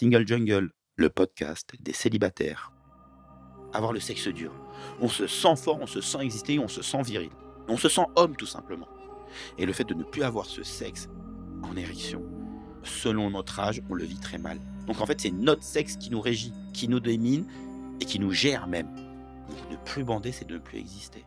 Single Jungle, le podcast des célibataires. Avoir le sexe dur. On se sent fort, on se sent exister, on se sent viril. On se sent homme tout simplement. Et le fait de ne plus avoir ce sexe en érection, selon notre âge, on le vit très mal. Donc en fait, c'est notre sexe qui nous régit, qui nous domine et qui nous gère même. Donc ne plus bander, c'est de ne plus exister.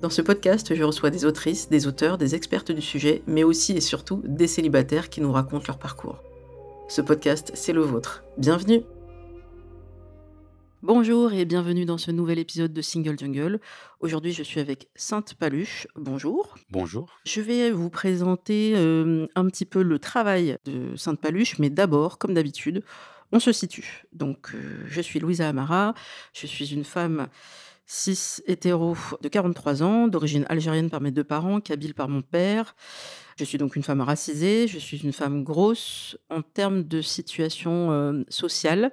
Dans ce podcast, je reçois des autrices, des auteurs, des expertes du sujet, mais aussi et surtout des célibataires qui nous racontent leur parcours. Ce podcast, c'est le vôtre. Bienvenue Bonjour et bienvenue dans ce nouvel épisode de Single Jungle. Aujourd'hui, je suis avec Sainte Paluche. Bonjour. Bonjour. Je vais vous présenter euh, un petit peu le travail de Sainte Paluche, mais d'abord, comme d'habitude, on se situe. Donc, euh, je suis Louisa Amara, je suis une femme cis hétéro de 43 ans, d'origine algérienne par mes deux parents, kabyle par mon père. Je suis donc une femme racisée, je suis une femme grosse. En termes de situation euh, sociale,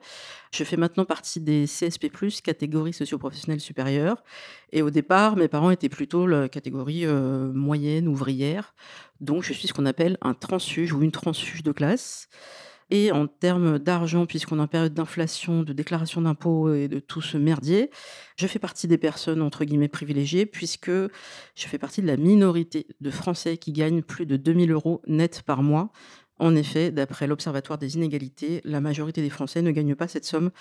je fais maintenant partie des CSP+, catégorie socio-professionnelle supérieure. Et au départ, mes parents étaient plutôt la catégorie euh, moyenne, ouvrière. Donc je suis ce qu'on appelle un transfuge ou une transfuge de classe. Et en termes d'argent, puisqu'on est en période d'inflation, de déclaration d'impôts et de tout ce merdier, je fais partie des personnes entre guillemets privilégiées, puisque je fais partie de la minorité de Français qui gagnent plus de 2000 euros net par mois. En effet, d'après l'Observatoire des inégalités, la majorité des Français ne gagnent pas cette somme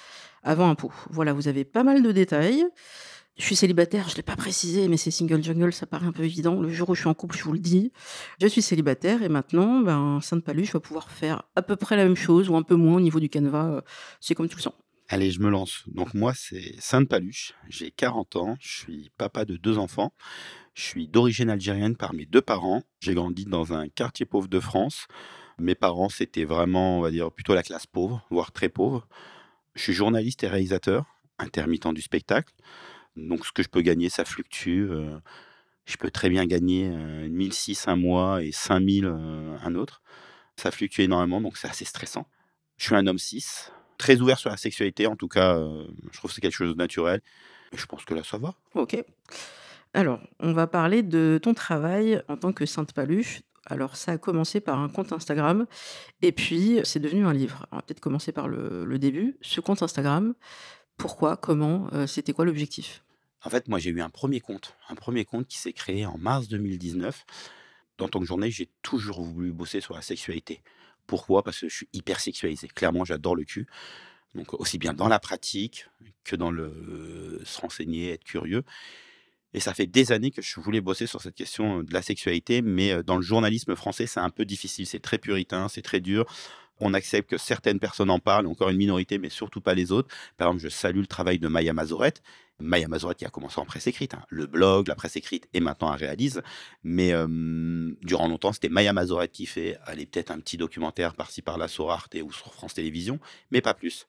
avant impôt. Voilà, vous avez pas mal de détails. Je suis célibataire, je ne l'ai pas précisé, mais c'est single jungle, ça paraît un peu évident. Le jour où je suis en couple, je vous le dis. Je suis célibataire et maintenant, ben, Sainte Paluche va pouvoir faire à peu près la même chose ou un peu moins au niveau du canevas. Euh, c'est comme tu le sens. Allez, je me lance. Donc moi, c'est Sainte Paluche, j'ai 40 ans, je suis papa de deux enfants. Je suis d'origine algérienne par mes deux parents. J'ai grandi dans un quartier pauvre de France. Mes parents, c'était vraiment, on va dire, plutôt la classe pauvre, voire très pauvre. Je suis journaliste et réalisateur, intermittent du spectacle. Donc, ce que je peux gagner, ça fluctue. je peux très bien gagner 1006 un mois et 5000 un autre. Ça fluctue énormément, donc c'est assez stressant. Je suis un homme cis, très ouvert sur la sexualité. En tout cas, je trouve que c'est quelque chose de naturel. Et je pense que là, ça va. Ok. Alors, on va parler de ton travail en tant que Sainte Paluche. Alors, ça a commencé par un compte Instagram et puis c'est devenu un livre. On va peut-être commencer par le, début. Ce compte Instagram, pourquoi Comment C'était quoi l'objectif? En fait, moi, j'ai eu un premier compte, un premier compte qui s'est créé en mars 2019. Dans que journaliste, j'ai toujours voulu bosser sur la sexualité. Pourquoi? Parce que je suis hyper sexualisé. Clairement, j'adore le cul. Donc, aussi bien dans la pratique que dans le se renseigner, être curieux. Et ça fait des années que je voulais bosser sur cette question de la sexualité, mais dans le journalisme français, c'est un peu difficile. C'est très puritain, c'est très dur on accepte que certaines personnes en parlent, encore une minorité, mais surtout pas les autres. Par exemple, je salue le travail de Maya Mazorette. Maya Mazorette qui a commencé en presse écrite, hein. le blog, la presse écrite, et maintenant elle réalise. Mais durant longtemps, c'était Maya Mazorette qui fait, allez, peut-être un petit documentaire par-ci par-là sur Arte ou sur France Télévisions, mais pas plus.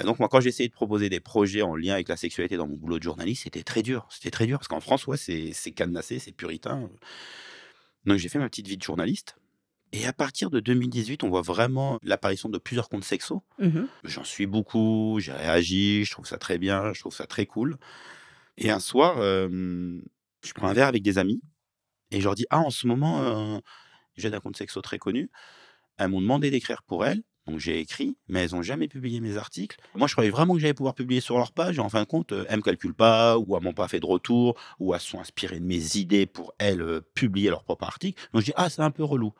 donc moi, quand j'essayais de proposer des projets en lien avec la sexualité dans mon boulot de journaliste, c'était très dur. C'était très dur, parce qu'en France, ouais, c'est cadenassé, c'est puritain. Donc j'ai fait ma petite vie de journaliste. Et à partir de 2018, on voit vraiment l'apparition de plusieurs comptes sexos. Mmh J'en suis beaucoup, j'ai réagi, je trouve ça très bien, je trouve ça très cool. Et un soir, je prends un verre avec des amis et je leur dis Ah, en ce moment, j'ai un compte sexo très connu. Elles m'ont demandé d'écrire pour elles. Donc j'ai écrit, mais elles n'ont jamais publié mes articles. Moi, je croyais vraiment que j'allais pouvoir publier sur leur page. Et en fin de compte, elles ne me calculent pas, ou elles m'ont pas fait de retour, ou elles sont inspirées de mes idées pour elles publier leur propre article. Donc je dis, ah, c'est un peu relou.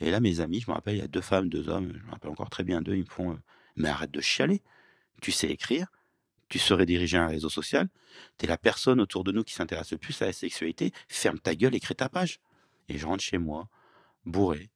Et là, mes amis, je me rappelle, il y a deux femmes, deux hommes, je me rappelle encore très bien d'eux, ils me font Mais arrête de chialer, tu sais écrire, tu saurais diriger un réseau social, tu es la personne autour de nous qui s'intéresse le plus à la sexualité, ferme ta gueule, écris ta page. Et je rentre chez moi, bourré,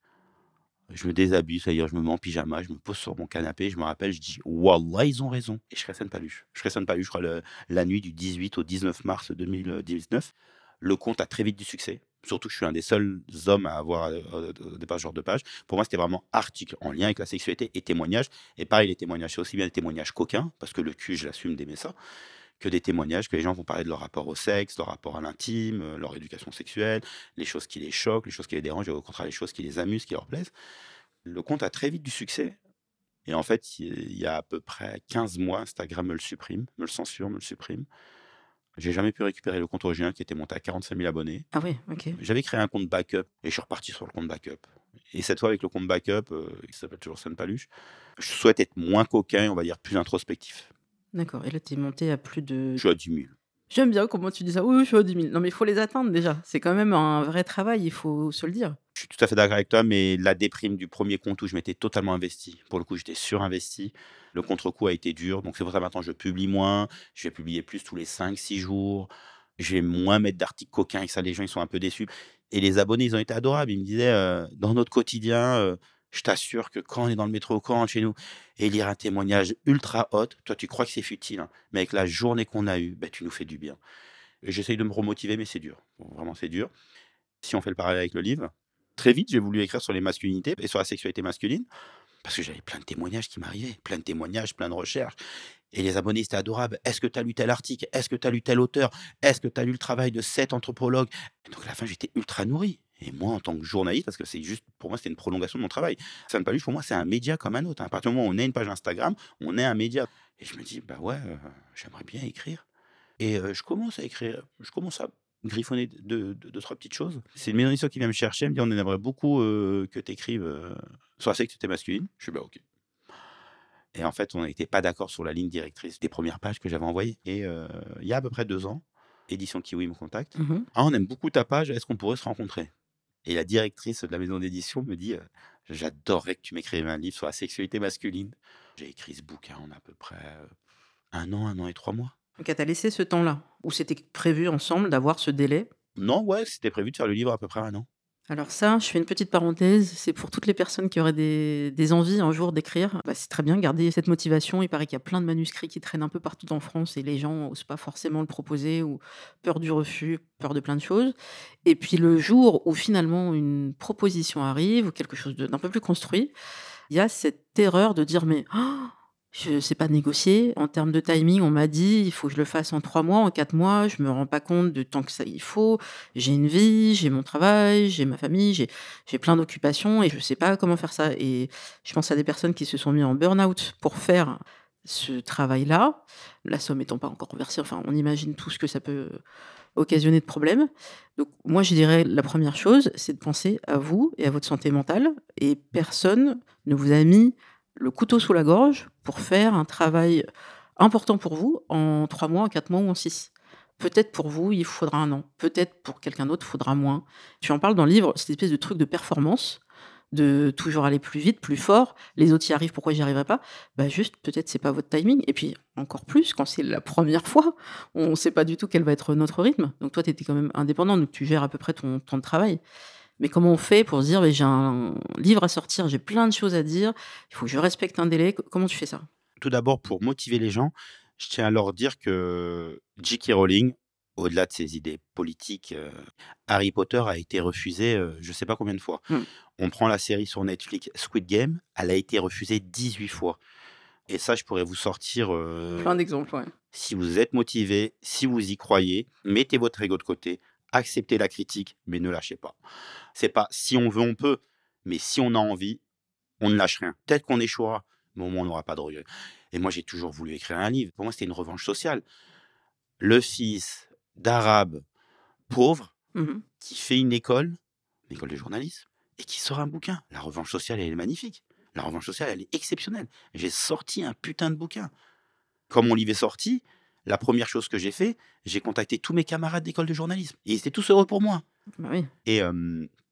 Je me déshabille, c'est-à-dire je me mets en pyjama, je me pose sur mon canapé, je me rappelle, je dis: «Wallah, ils ont raison» et je Sainte Paluche. Je Paluche, je crois la nuit du 18 au 19 mars 2019. Le compte a très vite du succès, surtout que je suis un des seuls hommes à avoir, heu, au départ ce genre de page. Pour moi, c'était vraiment article en lien avec la sexualité et témoignages et pareil, les témoignages, c'est aussi bien des témoignages coquins, parce que le cul, je l'assume d'aimer ça, que des témoignages que les gens vont parler de leur rapport au sexe, leur rapport à l'intime, heu, leur éducation sexuelle, les choses qui les choquent, les choses qui les dérangent et au contraire les choses qui les amusent, qui leur plaisent. Le compte a très vite du succès et en fait, il y a à peu près 15 mois, Instagram me le supprime, me le censure, me le supprime. J'ai jamais pu récupérer le compte original qui était monté à 45 000 abonnés. Ah ouais, OK. J'avais créé un compte backup et je suis reparti sur le compte backup. Et cette fois avec le compte backup, heu, qui s'appelle toujours Sainte Paluche, je souhaite être moins coquin et on va dire plus introspectif. D'accord et là, tu es monté à plus de Je suis à 10 000. J'aime bien comment tu dis ça. Oui, je suis à 10 000. Non, mais il faut les atteindre déjà. C'est quand même un vrai travail, il faut se le dire. Je suis tout à fait d'accord avec toi, mais la déprime du premier compte où je m'étais totalement investi, pour le coup, j'étais surinvesti. Le contre-coup a été dur, donc c'est pour ça maintenant je publie moins, je vais publier plus tous les 5-6 jours. Je vais moins mettre d'articles coquins et ça, les gens, ils sont un peu déçus. Et les abonnés, ils ont été adorables. Ils me disaient, heu: «Dans notre quotidien, heu, je t'assure que quand on est dans le métro, quand on chez nous et lire un témoignage ultra hot, toi, tu crois que c'est futile, hein, mais avec la journée qu'on a eue, bah, tu nous fais du bien». J'essaye de me remotiver, mais c'est dur. Vraiment, c'est dur. Si on fait le parallèle avec le livre, très vite, j'ai voulu écrire sur les masculinités et sur la sexualité masculine parce que j'avais plein de témoignages qui m'arrivaient, plein de témoignages, plein de recherches et les abonnés, c'était adorable. «Est-ce que tu as lu tel article? Est-ce que tu as lu tel auteur? Est-ce que tu as lu le travail de 7 anthropologues?» et donc à la fin, j'étais ultra nourri et moi, en tant que journaliste, parce que c'est juste pour moi, c'était une prolongation de mon travail. Sainte Paluche, pour moi, c'est un média comme un autre. À partir du moment où on a une page Instagram, on est un média et je me dis: «Bah ouais, heu, j'aimerais bien écrire» et heu, je commence à écrire, je commence à griffonner de de 2-3 petites choses. C'est une maison d'édition qui vient me chercher, elle me dit: «On aimerait beaucoup, heu, que tu écrives, sur la sexualité masculine». Je fais: «Bah OK». Et en fait, on n'était pas d'accord sur la ligne directrice des premières pages que j'avais envoyées et heu, il y a à peu près 2 ans, Éditions Kiwi me contacte: Mmh mh. «Ah, on aime beaucoup ta page, est-ce qu'on pourrait se rencontrer?» et la directrice de la maison d'édition me dit, heu: «J'adorerais que tu m'écrives un livre sur la sexualité masculine». J'ai écrit ce bouquin en à peu près, 1 an, 1 an et 3 mois. Donc elle t'a laissé ce temps-là? Ou c'était prévu ensemble d'avoir ce délai? Non, ouais, c'était prévu de faire le livre à peu près 1 an. Alors ça, je fais une petite parenthèse, c'est pour toutes les personnes qui auraient des des envies un jour d'écrire, bah, c'est très bien, garder cette motivation. Il paraît qu'il y a plein de manuscrits qui traînent un peu partout en France et les gens osent pas forcément le proposer ou peur du refus, peur de plein de choses et puis le jour où finalement une proposition arrive ou quelque chose d'un peu plus construit, il y a cette terreur de dire: «Mais je sais pas négocier. En termes de timing, on m'a dit: «Il faut que je le fasse en 3 mois, en 4 mois». Je me rends pas compte du temps que ça il faut. J'ai une vie, j'ai mon travail, j'ai ma famille, j'ai plein d'occupations et je sais pas comment faire ça et je pense à des personnes qui se sont mis en burn-out pour faire ce travail-là. La somme étant pas encore versée, enfin, on imagine tout ce que ça peut occasionner de problèmes. Donc moi, je dirais la première chose, c'est de penser à vous et à votre santé mentale et personne ne vous a mis le couteau sous la gorge pour faire un travail important pour vous en 3 mois, en 4 mois ou en 6. Peut-être pour vous, il faudra 1 an. Peut-être pour quelqu'un d'autre, il faudra moins. Tu en parles dans le livre, cette espèce de truc de performance, de toujours aller plus vite, plus fort. Les autres y arrivent, pourquoi j'y arriverai pas? Bah, juste, peut-être c'est pas votre timing et puis encore plus quand c'est la première fois, on sait pas du tout quel va être notre rythme. Donc toi, tu étais quand même indépendant, donc tu gères à peu près ton temps de travail. Mais comment on fait pour se dire: «Beh, j'ai un livre à sortir, j'ai plein de choses à dire, il faut que je respecte un délai». Co comment tu fais ça? Tout d'abord, pour motiver les gens, je tiens à leur dire que J.K. Rowling, au-delà de ses idées politiques, heu, Harry Potter a été refusé, heu, je sais pas combien de fois. Mmh. On prend la série sur Netflix Squid Game, elle a été refusée 18 fois et ça, je pourrais vous sortir, heu Plein d'exemples, ouais. si vous êtes motivé, si vous y croyez, mettez votre ego de côté, acceptez la critique, mais ne lâchez pas. C'est pas si on veut, on peut, mais si on a envie, on ne lâche rien. Peut-être qu'on échouera, mais au moins on n'aura pas de regrets et moi, j'ai toujours voulu écrire un livre. Pour moi, c'était une revanche sociale. Le fils d'arabe pauvre Mmh mh. qui fait une école, une école de journalisme et qui sort un bouquin. La revanche sociale, elle est magnifique. La revanche sociale, elle est exceptionnelle. J'ai sorti un putain de bouquin. Quand mon livre est sorti, la première chose que j'ai fait, j'ai contacté tous mes camarades d'école de journalisme et ils étaient tous heureux pour moi Bah oui. et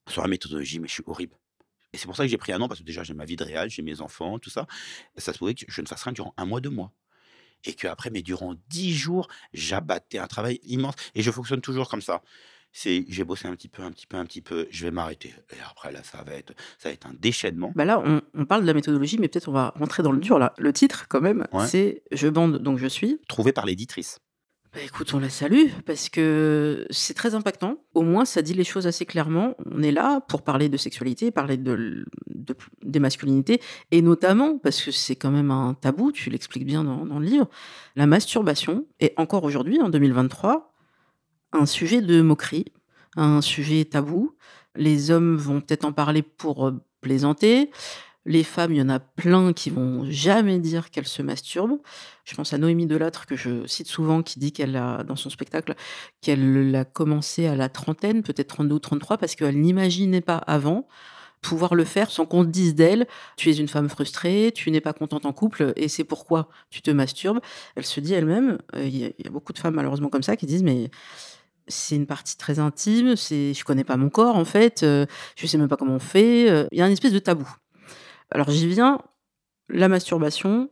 sur la méthodologie, mais je suis horrible et c'est pour ça que j'ai pris 1 an parce que déjà j'ai ma vie de réal, j'ai mes enfants, tout ça. Ça se pouvait que je ne fasse rien durant 1 mois, 2 mois et qu'après, mais durant 10 jours, j'abattais un travail immense et je fonctionne toujours comme ça. C'est j'ai bossé un petit peu, un petit peu, un petit peu, je vais m'arrêter et après là, ça va être ça va être un déchaînement. Bah là, on on parle de la méthodologie, mais peut-être on va rentrer dans le dur là. Le titre quand même, Ouais. c'est «Je bande donc je suis». Trouvé par l'éditrice. Bah, écoute, on la salue parce que c'est très impactant. Au moins, ça dit les choses assez clairement. On est là pour parler de sexualité, parler de de des masculinités et notamment, parce que c'est quand même un tabou, tu l'expliques bien dans dans le livre, la masturbation est encore aujourd'hui, en 2023, un sujet de moquerie, un sujet tabou. Les hommes vont peut-être en parler pour, heu, plaisanter. Les femmes, il y en a plein qui vont jamais dire qu'elles se masturbent. Je pense à Noémie Delattre que je cite souvent qui dit qu'elle a dans son spectacle, qu'elle l'a commencé à la trentaine, peut-être 32 ou 33 parce qu'elle n'imaginait pas avant pouvoir le faire sans qu'on dise d'elle: «Tu es une femme frustrée, tu n'es pas contente en couple et c'est pourquoi tu te masturbes». Elle se dit elle-même, a il y a beaucoup de femmes malheureusement comme ça qui disent: «Mais c'est une partie très intime, c'est je connais pas mon corps en fait, heu, je sais même pas comment on fait», heu, il y a une espèce de tabou. Alors j'y viens, la masturbation,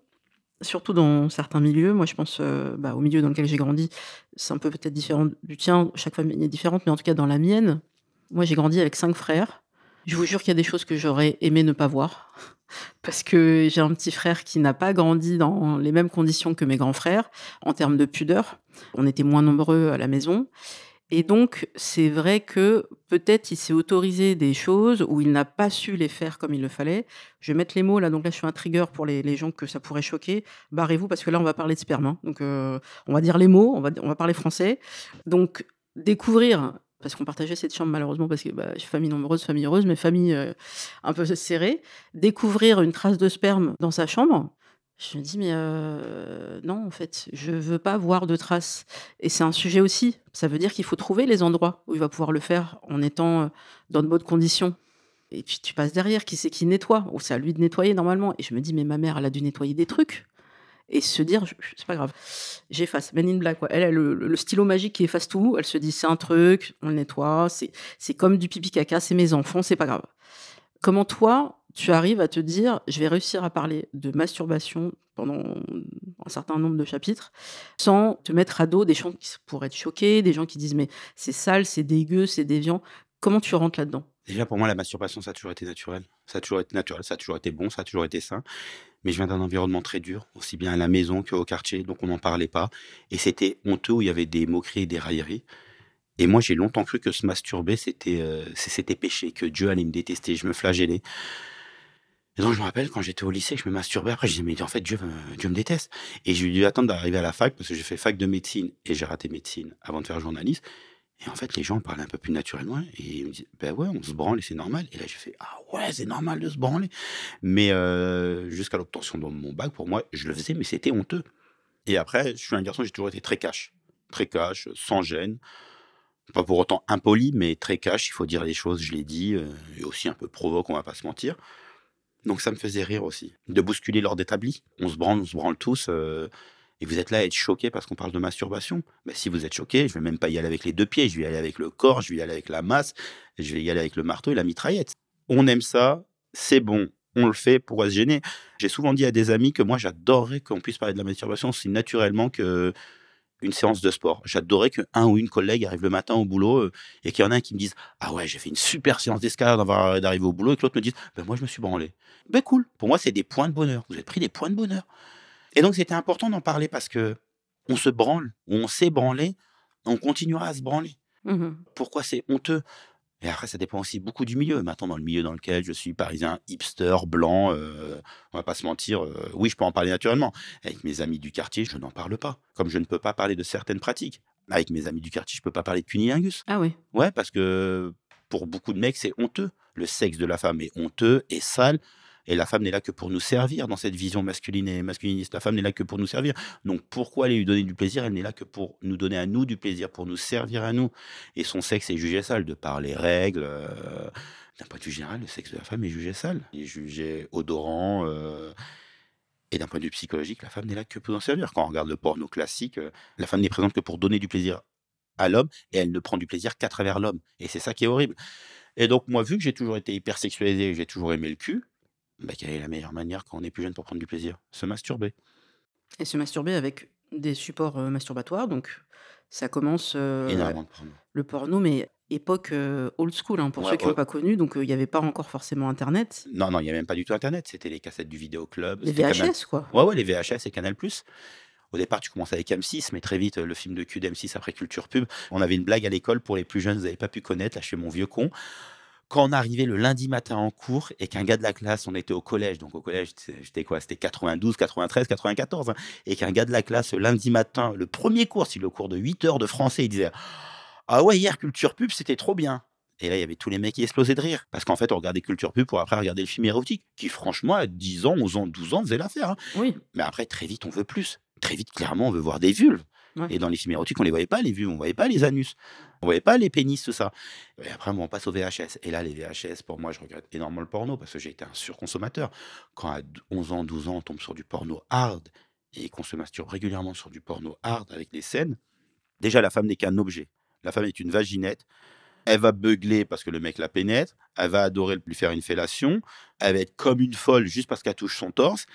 surtout dans certains milieux, moi je pense, heu, bah, au milieu dans lequel j'ai grandi, c'est un peu peut-être différent du tien, chaque famille est différente, mais en tout cas dans la mienne, moi j'ai grandi avec 5 frères. Je vous jure qu'il y a des choses que j'aurais aimé ne pas voir parce que j'ai un petit frère qui n'a pas grandi dans les mêmes conditions que mes grands frères en termes de pudeur. On était moins nombreux à la maison et donc c'est vrai que peut-être il s'est autorisé des choses où il n'a pas su les faire comme il le fallait. Je vais mettre les mots là, donc là je suis un trigger pour les les gens que ça pourrait choquer. Barrez-vous parce que là on va parler de sperme, hein, donc heu, on va dire les mots, on va on va parler français. Donc découvrir parce qu'on partageait cette chambre malheureusement parce que, bah, famille nombreuse, famille heureuse, mais famille, heu, un peu serrée. Découvrir une trace de sperme dans sa chambre, je me dis: «Mais non en fait, je veux pas voir de traces» et c'est un sujet aussi. Ça veut dire qu'il faut trouver les endroits où il va pouvoir le faire en étant, dans de bonnes conditions et puis tu passes derrière, qui c'est qui nettoie? Ou c'est à lui de nettoyer normalement et je me dis: «Mais ma mère, elle a dû nettoyer des trucs» et se dire: «Je c'est pas grave, j'efface». Men in Black, quoi. Elle a le stylo magique qui efface tout. Elle se dit: «C'est un truc, on le nettoie, c'est c'est comme du pipi caca, c'est mes enfants, c'est pas grave». Comment toi, tu arrives à te dire: «Je vais réussir à parler de masturbation pendant un certain nombre de chapitres, sans te mettre à dos des gens qui pourraient être choqués, des gens qui disent: "Mais c'est sale, c'est dégueu, c'est déviant"». Comment tu rentres là-dedans? Déjà pour moi la masturbation ça a toujours été naturel. Ça a toujours été naturel, ça a toujours été bon, ça a toujours été sain. Mais je viens d'un environnement très dur, aussi bien à la maison qu'au quartier, donc on n'en parlait pas et c'était honteux où il y avait des moqueries et des railleries et moi j'ai longtemps cru que se masturber c'était, c'était péché, que Dieu allait me détester, je me flagellais et donc je me rappelle quand j'étais au lycée, je me masturbais après je disais: «Mais en fait Dieu me Dieu me déteste» et j'ai dû attendre d'arriver à la fac parce que j'ai fait fac de médecine et j'ai raté médecine avant de faire journaliste. Et en fait les gens parlaient un peu plus naturellement et ils me disaient: «Bah ouais, on se branle et c'est normal» et là j'ai fait: «Ah ouais, c'est normal de se branler» mais heu, jusqu'à l'obtention de mon bac pour moi, je le faisais mais c'était honteux. Et après je suis un garçon, j'ai toujours été très cash. Très cash, sans gêne, pas pour autant impoli, mais très cash, il faut dire les choses, je l'ai dit, heu et aussi un peu provoque, on va pas se mentir. Donc ça me faisait rire aussi, de bousculer l'ordre établi. On se branle, on se branle tous, heu et vous êtes là à être choqués parce qu'on parle de masturbation. Bah, si vous êtes choqués, je vais même pas y aller avec les 2 pieds, je vais y aller avec le corps, je vais y aller avec la masse, je vais y aller avec le marteau et la mitraillette. On aime ça, c'est bon, on le fait, pourquoi se gêner? J'ai souvent dit à des amis que moi j'adorerais qu'on puisse parler de la masturbation aussi naturellement qu'une séance de sport. J'adorerais qu'un ou une collègue arrive le matin au boulot, heu et qu'il y en a un qui me dise: «Ah ouais, j'ai fait une super séance d'escalade avant d'arriver au boulot» et que l'autre me dise: «Bah moi je me suis branlé». Beh cool, pour moi c'est des points de bonheur. Vous avez pris des points de bonheur et donc c'était important d'en parler parce qu'on se branle on s'est branlé, on continuera à se branler. Mmh mh. Pourquoi c'est honteux? Et après ça dépend aussi beaucoup du milieu. Maintenant dans le milieu dans lequel je suis, parisien, hipster, blanc, heu, on va pas se mentir, heu, oui je peux en parler naturellement. Avec mes amis du quartier, je n'en parle pas. Comme je ne peux pas parler de certaines pratiques. Avec mes amis du quartier, je peux pas parler de cunnilingus. Ah oui. Ouais, parce que pour beaucoup de mecs, c'est honteux. Le sexe de la femme est honteux et sale et la femme n'est là que pour nous servir dans cette vision masculine et masculiniste. La femme n'est là que pour nous servir. Donc pourquoi aller lui donner du plaisir? Elle n'est là que pour nous donner à nous du plaisir, pour nous servir à nous et son sexe est jugé sale de par les règles, heu, d'un point de vue général, le sexe de la femme est jugé sale. Il est jugé odorant, heu et d'un point de vue psychologique, la femme n'est là que pour nous servir. Quand on regarde le porno classique, heu, la femme n'est présente que pour donner du plaisir à l'homme et elle ne prend du plaisir qu'à travers l'homme et c'est ça qui est horrible et donc moi, vu que j'ai toujours été hyper sexualisé j'ai toujours aimé le cul, bah, quelle est la meilleure manière quand on est plus jeune pour prendre du plaisir? Se masturber. Et se masturber avec des supports, heu, masturbatoires donc ça commence, heu, Énormément de porno. le porno mais époque, heu, old school, hein, pour Ouais, ceux qui ont ouais. pas connu, donc il y avait pas encore forcément internet. Non, non, il y avait même pas du tout internet, c'était les cassettes du vidéo club, Les Canal VHS, quoi. ouais, ouais, les VHS et Canal+. Au départ, tu commences avec M6, mais très vite, le film de cul d'M6 après Culture Pub. On avait une blague à l'école pour les plus jeunes, vous avez pas pu connaître, là, je fais mon vieux con. Quand on arrivait le lundi matin en cours et qu'un gars de la classe on était au collège, donc au collège, j'étais quoi? C'était 92-93-94, hein et qu'un gars de la classe, le lundi matin, le 1er cours, c'est le cours de 8 heures de français, il disait: «Ah ouais, hier Culture Pub, c'était trop bien» et là, il y avait tous les mecs qui explosaient de rire parce qu'en fait, on regardait Culture Pub pour après regarder le film érotique qui franchement à 10 ans, 11 ans, 12 ans faisait l'affaire, hein. Oui. Mais après très vite, on veut plus. Très vite, clairement, on veut voir des vulves Et dans les films érotiques, on les voyait pas les vulves, on voyait pas les anus, on voyait pas les pénis, tout ça. Et après, bon, on passe aux VHS et là, les VHS, pour moi, je regrette énormément le porno parce que j'ai été un surconsommateur. Quand à d 11 ans, 12 ans, on tombe sur du porno hard et qu'on se masturbe régulièrement sur du porno hard avec les scènes, déjà, la femme n'est qu'un objet. La femme est une vaginette, elle va beugler parce que le mec la pénètre, elle va adorer lui faire une fellation, elle va être comme une folle juste parce qu'elle touche son torse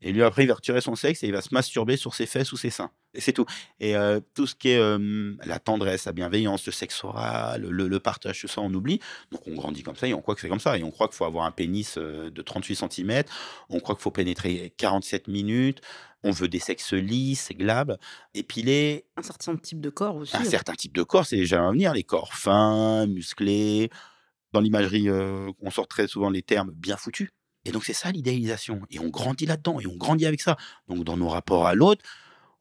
et lui, après, il va retirer son sexe et il va se masturber sur ses fesses ou ses seins et c'est tout et heu, tout ce qui est, la tendresse, la bienveillance, le sexe oral, le le partage, tout ça, on oublie. Donc on grandit comme ça et on croit que c'est comme ça et on croit qu'il faut avoir un pénis, heu, de 38 centimètres, on croit qu'il faut pénétrer 47 minutes, on veut des sexes lisses, glabres, épilés. Un certain type de corps aussi, Un hein. certain type de corps, c'est j'allais en venir, les corps fins, musclés. Dans l'imagerie, heu, on sort très souvent les termes «bien foutu» et donc c'est ça l'idéalisation et on grandit là-dedans et on grandit avec ça. Donc dans nos rapports à l'autre,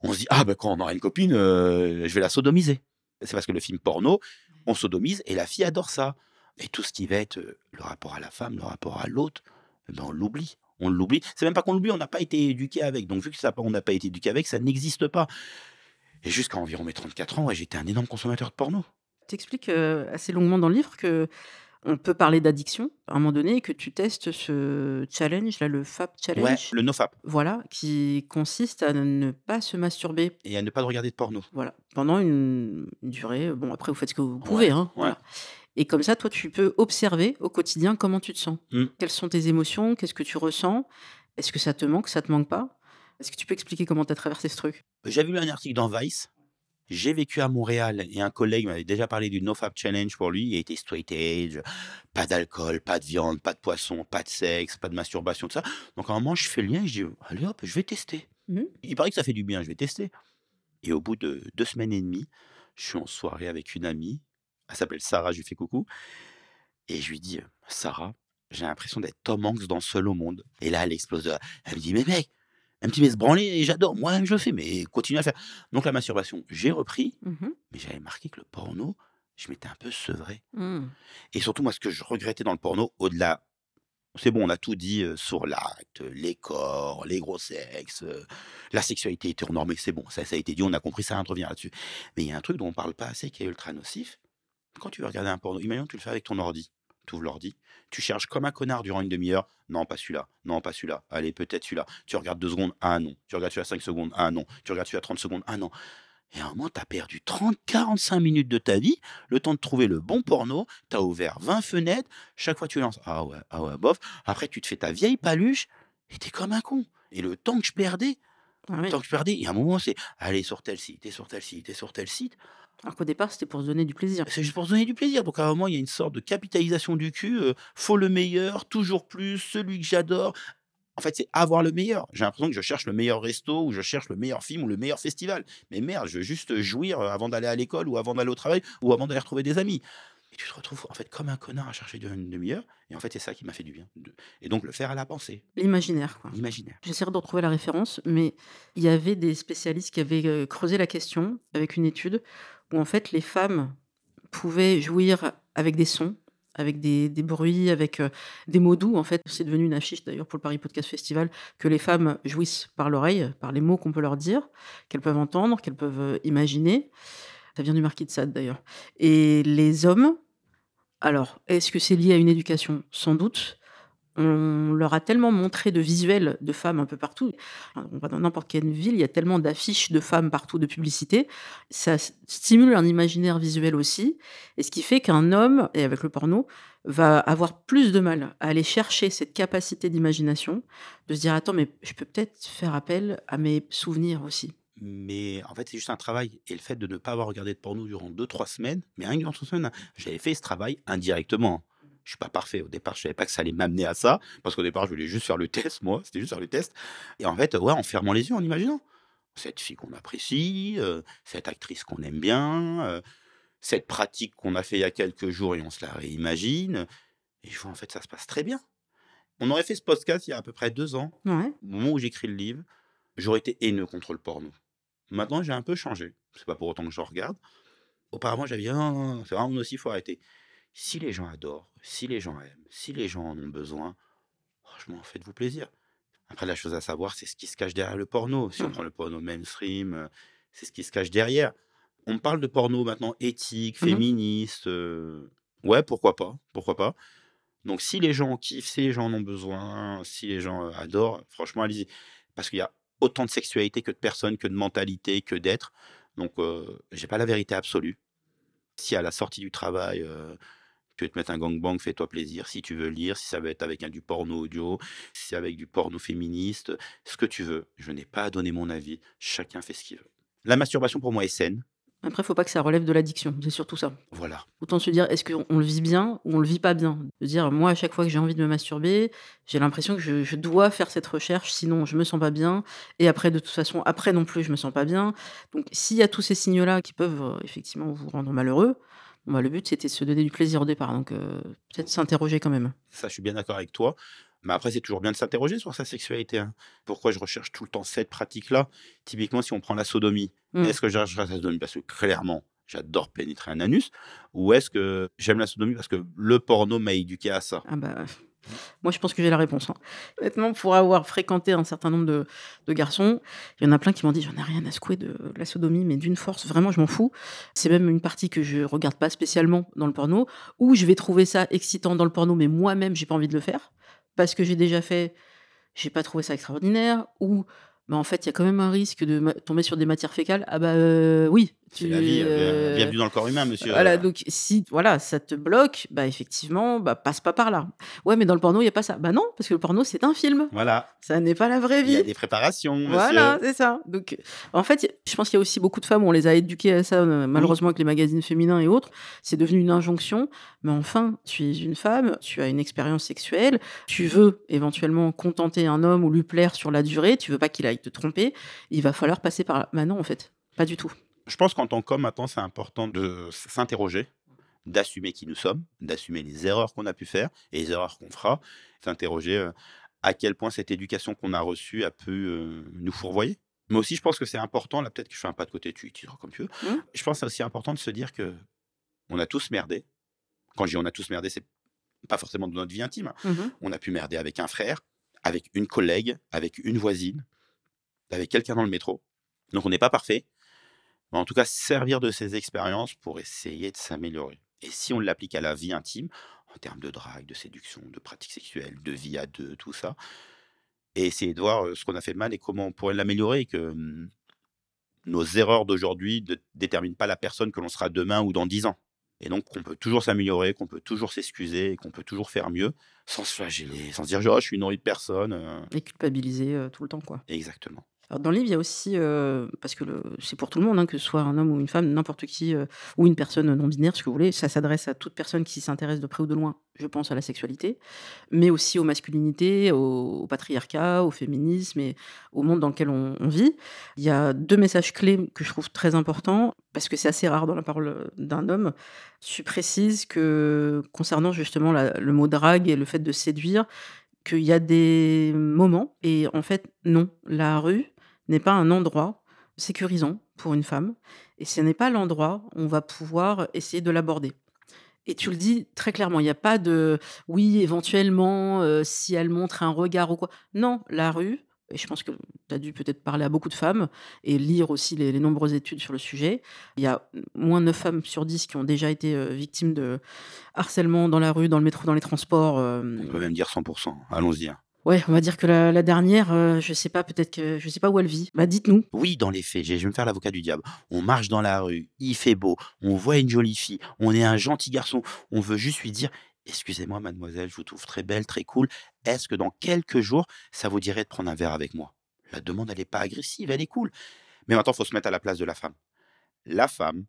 on se dit: «Ah bah, quand on aura une copine, heu, je vais la sodomiser». C'est parce que le film porno, on sodomise et la fille adore ça et tout ce qui va être, heu, le rapport à la femme, le rapport à l'autre, eh ben, on l'oublie, on l'oublie. C'est même pas qu'on l'oublie, on n'a pas été éduqué avec. Donc vu que ça on n'a pas été éduqué avec, ça n'existe pas et jusqu'à environ mes 34 ans, j'étais un énorme consommateur de porno. Tu expliques, heu, assez longuement dans le livre qu'on peut parler d'addiction à un moment donné et que tu testes ce challenge là, le FAP Ouais, challenge? le NoFap Voilà, qui consiste à ne pas se masturber. et à ne pas de regarder de porno. Voilà, pendant une une durée, bon après vous faites ce que vous pouvez, Ouais, hein, ouais. voilà et comme ça, toi, tu peux observer au quotidien comment tu te sens. Mmh. Quelles sont tes émotions? Qu'est-ce que tu ressens? Est-ce que ça te manque, ça te manque pas? Est-ce que tu peux expliquer comment tu as traversé ce truc? J'avais lu un article dans Vice. J'ai vécu à Montréal et un collègue m'avait déjà parlé du NoFap challenge pour lui. Il était straight edge, pas d'alcool, pas de viande, pas de poisson, pas de sexe, pas de masturbation, tout ça. Donc à un moment, je fais le lien et je dis: «Allez hop, je vais tester. Mmh. Il paraît que ça fait du bien, je vais tester» et au bout de 2 semaines et demie, je suis en soirée avec une amie. Elle s'appelle Sarah, je lui fais coucou et je lui dis: «Heu, Sarah, j'ai l'impression d'être Tom Hanks dans Seul au monde» et là, elle explose. Elle me dit: «Mais mec!» Me dit: «Mais se branler et j'adore, moi-même je le fais, mais continue à le faire». Donc la masturbation, j'ai repris, Mmh mais j'avais remarqué que le porno, je m'étais un peu sevré Mmh. et surtout moi, ce que je regrettais dans le porno, au-delà c'est bon, on a tout dit, heu, sur l'acte, les corps, les gros sexes, heu, la sexualité hétéronormée, c'est bon, ça ça a été dit, on a compris, ça de revenir là-dessus. Mais il y a un truc dont on parle pas assez qui est ultra nocif. Quand tu veux regarder un porno, imaginons que tu le fais avec ton ordi. Tu ouvres l'ordi, tu cherches comme un connard durant une demi-heure. Non, pas celui-là. Non, pas celui-là. Allez, peut-être celui-là. Tu regardes 2 secondes. Ah non. Tu regardes celui-là 5 secondes. Ah non. Tu regardes celui-là 30 secondes. Ah non. Et à un moment, tu as perdu 30-45 minutes de ta vie, le temps de trouver le bon porno. Tu as ouvert 20 fenêtres. Chaque fois, tu lances. Ah ouais, ah ouais, bof. Après, tu te fais ta vieille paluche et tu es comme un con. Et le temps que je perdais, Ah le oui. temps que je perdais, et à un moment, c'est aller sur tel site, et sur tel site, et sur tel site. Alors qu'au départ, c'était pour se donner du plaisir. C'est juste pour se donner du plaisir. Donc à un moment, il y a une sorte de capitalisation du cul. euh, faut le meilleur, toujours plus, celui que j'adore. En fait, c'est avoir le meilleur. J'ai l'impression que je cherche le meilleur resto, ou je cherche le meilleur film, ou le meilleur festival. Mais merde, je veux juste jouir euh, avant d'aller à l'école, ou avant d'aller au travail, ou avant d'aller retrouver des amis. Et tu te retrouves en fait comme un connard à chercher durant une demi-heure. Et en fait, c'est ça qui m'a fait du bien. Et donc le faire à la pensée, L'imaginaire, quoi. l'imaginaire. J'essaierai de retrouver la référence, mais il y avait des spécialistes qui avaient, heu, creusé la question avec une étude où en fait les femmes pouvaient jouir avec des sons, avec des bruits, avec, heu, des mots doux en fait. C'est devenu une affiche d'ailleurs pour le Paris Podcast Festival que les femmes jouissent par l'oreille, par les mots qu'on peut leur dire, qu'elles peuvent entendre, qu'elles peuvent, heu, imaginer. Ça vient du Marquis de Sade d'ailleurs et les hommes, alors est-ce que c'est lié à une éducation? Sans doute. On leur a tellement montré de visuels de femmes un peu partout. On va dans n'importe quelle ville, il y a tellement d'affiches de femmes partout, de publicités. Ça stimule un imaginaire visuel aussi et ce qui fait qu'un homme, et avec le porno, va avoir plus de mal à aller chercher cette capacité d'imagination, de se dire: «Attends, mais je peux peut-être faire appel à mes souvenirs aussi». Mais en fait, c'est juste un travail et le fait de ne pas avoir regardé de porno durant 2-3 semaines, mais rien que durant 3 semaines, j'avais fait ce travail indirectement. Je suis pas parfait au départ, je savais pas que ça allait m'amener à ça parce qu'au départ, je voulais juste faire le test moi, c'était juste faire le test et en fait, ouais, en fermant les yeux, en imaginant cette fille qu'on apprécie, heu, cette actrice qu'on aime bien, heu, cette pratique qu'on a fait il y a quelques jours et on se la réimagine et je vois en fait ça se passe très bien. On aurait fait ce podcast il y a à peu près 2 ans, Ouais. au moment où j'écris le livre, j'aurais été haineux contre le porno. Maintenant, j'ai un peu changé, c'est pas pour autant que je regarde. Auparavant, j'avais dit: «Non, non, non, c'est vraiment nocif, faut arrêter». Si les gens adorent, si les gens aiment, si les gens en ont besoin, franchement, faites-vous plaisir. Après, la chose à savoir, c'est ce qui se cache derrière le porno. Si on Mmh. prend le porno mainstream, heu, c'est ce qui se cache derrière. On parle de porno maintenant éthique, Mmh mh. féministe, heu, ouais, pourquoi pas, pourquoi pas. Donc si les gens kiffent, si les gens en ont besoin, si les gens, heu, adorent, franchement, allez-y. Parce qu'il y a autant de sexualité que de personnes, que de mentalité, que d'êtres. Donc heu, j'ai pas la vérité absolue. Si à la sortie du travail, tu veux te mettre un gangbang, fais-toi plaisir. Si tu veux lire, si ça va être avec un du porno audio, si c'est avec du porno féministe, ce que tu veux. Je n'ai pas à donner mon avis, chacun fait ce qu'il veut. La masturbation pour moi est saine, Après, faut pas que ça relève de l'addiction, c'est surtout ça. voilà. Autant se dire: «Est-ce qu'on on le vit bien ou on le vit pas bien?» de dire: «Moi, à chaque fois que j'ai envie de me masturber, j'ai l'impression que je je dois faire cette recherche, sinon je me sens pas bien et après de toute façon, après non plus, je me sens pas bien». Donc s'il y a tous ces signaux-là qui peuvent, heu, effectivement vous rendre malheureux, bah, le but c'était de se donner du plaisir au départ donc heu, peut-être s'interroger quand même. Ça, je suis bien d'accord avec toi. Mais après, c'est toujours bien de s'interroger sur sa sexualité, hein. Pourquoi je recherche tout le temps cette pratique-là? Typiquement, si on prend la sodomie, Mmh. est-ce que je recherche la sodomie? Parce que clairement, j'adore pénétrer un anus? Ou est-ce que j'aime la sodomie parce que le porno m'a éduqué à ça? Ah bah, moi je pense que j'ai la réponse, hein. Honnêtement, pour avoir fréquenté un certain nombre de garçons, il y en a plein qui m'ont dit: «J'en ai rien à secouer de la sodomie, mais d'une force, vraiment je m'en fous». C'est même une partie que je regarde pas spécialement dans le porno, ou je vais trouver ça excitant dans le porno, mais moi-même j'ai pas envie de le faire, parce que j'ai déjà fait, j'ai pas trouvé ça extraordinaire, ou bah, en fait, il y a quand même un risque de tomber sur des matières fécales. Ah bah, heu, oui, tu, la vie, heu, heu bienvenue dans le corps humain, monsieur, voilà, donc si voilà, ça te bloque, bah, effectivement, bah, passe pas par là. Ouais, mais dans le porno, il y a pas ça. Bah non, parce que le porno, c'est un film. Voilà, Ça n'est pas la vraie il y a vie. des préparations, Voilà, monsieur. c'est ça. Donc, en fait, je pense qu'il y a aussi beaucoup de femmes, on les a éduquées à ça, heu, malheureusement avec les magazines féminins et autres. C'est devenu une injonction, mais enfin, tu es une femme, tu as une expérience sexuelle, tu veux éventuellement contenter un homme ou lui plaire sur la durée, tu veux pas qu'il aille te tromper, il va falloir passer par là. Bah non, en fait, pas du tout. Je pense qu'en tant qu'homme, maintenant, c'est important de s'interroger, d'assumer qui nous sommes, d'assumer les erreurs qu'on a pu faire et les erreurs qu'on fera. S'interroger, heu, à quel point cette éducation qu'on a reçue a pu, heu, nous fourvoyer. Mais aussi, je pense que c'est important, là, peut-être que je fais un pas de côté, tu utiliseras comme tu veux. Mmh. Je pense que c'est aussi important de se dire qu'on a tous merdé. Quand je dis: «On a tous merdé», c'est pas forcément dans notre vie intime, hein. Mmh mh. On a pu merder avec un frère, avec une collègue, avec une voisine, avec quelqu'un dans le métro. Donc on n'est pas parfait. En tout cas, servir de ces expériences pour essayer de s'améliorer. Et si on l'applique à la vie intime, en termes de drague, de séduction, de pratiques sexuelles, de vie à 2, tout ça, et essayer de voir, heu, ce qu'on a fait de mal et comment on pourrait l'améliorer et que, mmh, nos erreurs d'aujourd'hui ne déterminent pas la personne que l'on sera demain ou dans 10 ans. Et donc qu'on peut toujours s'améliorer, qu'on peut toujours s'excuser qu'on peut toujours faire mieux, sans se flageller, sans se dire: «Oh, je suis une horrible personne», heu Et culpabiliser, tout le temps, quoi. exactement. Dans le livre, il y a aussi, heu, parce que c'est pour tout le monde, hein, que ce soit un homme ou une femme, n'importe qui, heu, ou une personne non binaire, ce que vous voulez. Ça s'adresse à toute personne qui s'intéresse de près ou de loin, je pense, à la sexualité, mais aussi aux masculinités, au patriarcat, au féminisme et au monde dans lequel on vit. Il y a 2 messages clés que je trouve très importants, parce que c'est assez rare dans la parole, d'un homme. Tu précises que concernant justement le mot drague et le fait de séduire, qu'il y a des moments et en fait, non, la rue n'est pas un endroit sécurisant pour une femme et ce n'est pas l'endroit où on va pouvoir essayer de l'aborder. Et tu le dis très clairement, il y a pas de oui, éventuellement, heu, si elle montre un regard ou quoi. Non, la rue et je pense que tu as dû peut-être parler à beaucoup de femmes et lire aussi les les nombreuses études sur le sujet. Il y a moins 9 femmes sur 10 qui ont déjà été, heu, victimes de harcèlement dans la rue, dans le métro, dans les transports, hem On peut même dire 100% Allons-y, hein. Ouais, on va dire que la dernière, heu, je sais pas, peut-être que je sais pas où elle vit. Bah, dites-nous. Oui, dans les faits, je vais me faire l'avocat du diable. On marche dans la rue, il fait beau, on voit une jolie fille, on est un gentil garçon, on veut juste lui dire: «Excusez-moi mademoiselle, je vous trouve très belle, très cool. Est-ce que dans quelques jours, ça vous dirait de prendre un verre avec moi?» la demande, elle est pas agressive, elle est cool. Mais maintenant, il faut se mettre à la place de la femme. La femme,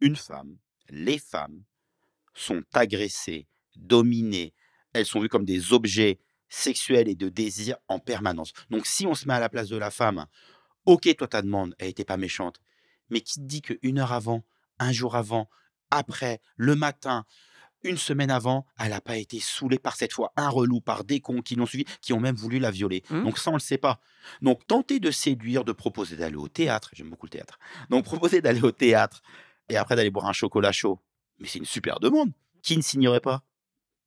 une femme, les femmes sont agressées, dominées, elles sont vues comme des objets sexuels et de désir en permanence. Donc si on se met à la place de la femme, ok, toi ta demande, elle n'était pas méchante, mais qui te dit qu'une heure avant, un jour avant, après, le matin, une semaine avant, elle n'a pas été saoulée par cette fois un relou, par des cons qui l'ont suivi, qui ont même voulu la violer. Mmh. Donc ça, on ne le sait pas. Donc tenter de séduire, de proposer d'aller au théâtre, j'aime beaucoup le théâtre, donc proposer d'aller au théâtre et après d'aller boire un chocolat chaud, mais c'est une super demande. Qui ne signerait pas?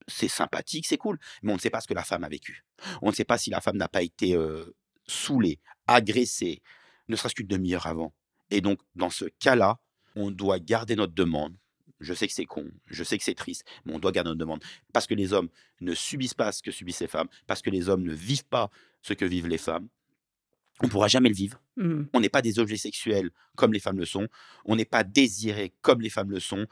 C'est sympathique, c'est cool, mais on ne sait pas ce que la femme a vécu. On ne sait pas si la femme n'a pas été euh, saoulée, agressée, ne serait-ce qu'une demi-heure avant. Et donc, dans ce cas-là, on doit garder notre demande. Je sais que c'est con, je sais que c'est triste, mais on doit garder notre demande. Parce que les hommes ne subissent pas ce que subissent les femmes, parce que les hommes ne vivent pas ce que vivent les femmes. On ne pourra jamais le vivre. Mmh. On n'est pas des objets sexuels comme les femmes le sont. On n'est pas désiré comme les femmes le sont.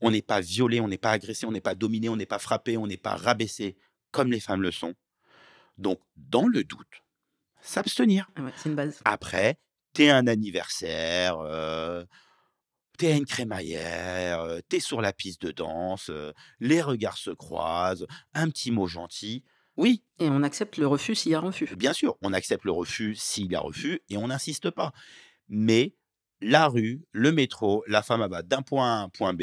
On n'est pas violé, on n'est pas agressé, on n'est pas dominé, on n'est pas frappé, on n'est pas rabaissé comme les femmes le sont. Donc, dans le doute, s'abstenir. Ah ouais, c'est une base. Après, t'es un anniversaire, euh, t'es à une crémaillère, euh, t'es sur la piste de danse, euh, les regards se croisent, un petit mot gentil. Oui, Et on accepte le refus s'il y a refus. bien sûr, on accepte le refus s'il y a refus et on n'insiste pas. Mais la rue, le métro, la femme va d'un point A à un point B.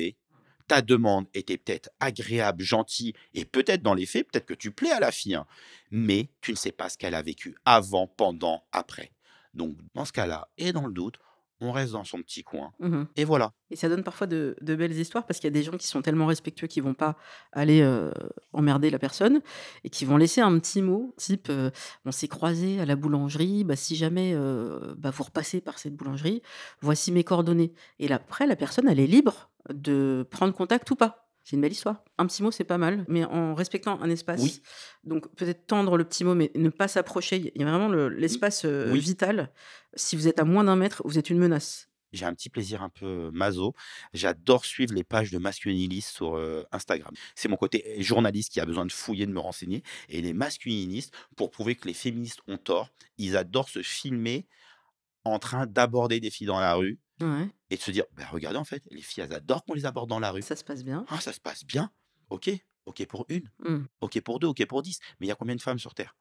Ta demande était peut-être agréable, gentille, et peut-être dans les faits, peut-être que tu plais à la fille, hein, mais tu ne sais pas ce qu'elle a vécu avant, pendant, après. Donc, dans ce cas-là, et dans le doute, on reste dans son petit coin. Mmh Et voilà. Et ça donne parfois de, de belles histoires parce qu'il y a des gens qui sont tellement respectueux qui vont pas aller euh, emmerder la personne et qui vont laisser un petit mot type euh, on s'est croisé à la boulangerie, bah, si jamais euh, bah, vous repassez par cette boulangerie, voici mes coordonnées. Et là, après, la personne, elle est libre de prendre contact ou pas. C'est une belle histoire. Un petit mot, c'est pas mal, mais en respectant un espace. Oui. Donc peut-être tendre le petit mot, mais ne pas s'approcher. Il y a vraiment le- l'espace euh, Oui. vital. Si vous êtes à moins d'un mètre, vous êtes une menace. J'ai un petit plaisir un peu maso. J'adore suivre les pages de masculinistes sur euh, Instagram. C'est mon côté journaliste qui a besoin de fouiller, de me renseigner. Et les masculinistes, pour prouver que les féministes ont tort, ils adorent se filmer en train d'aborder des filles dans la rue Ouais, et de se dire, bah, regardez en fait, les filles, elles adorent qu'on les aborde dans la rue. ça se passe bien. Ah, ça se passe bien. Ok, ok pour une, Mmh. ok pour deux, ok pour dix. Mais il y a combien de femmes sur Terre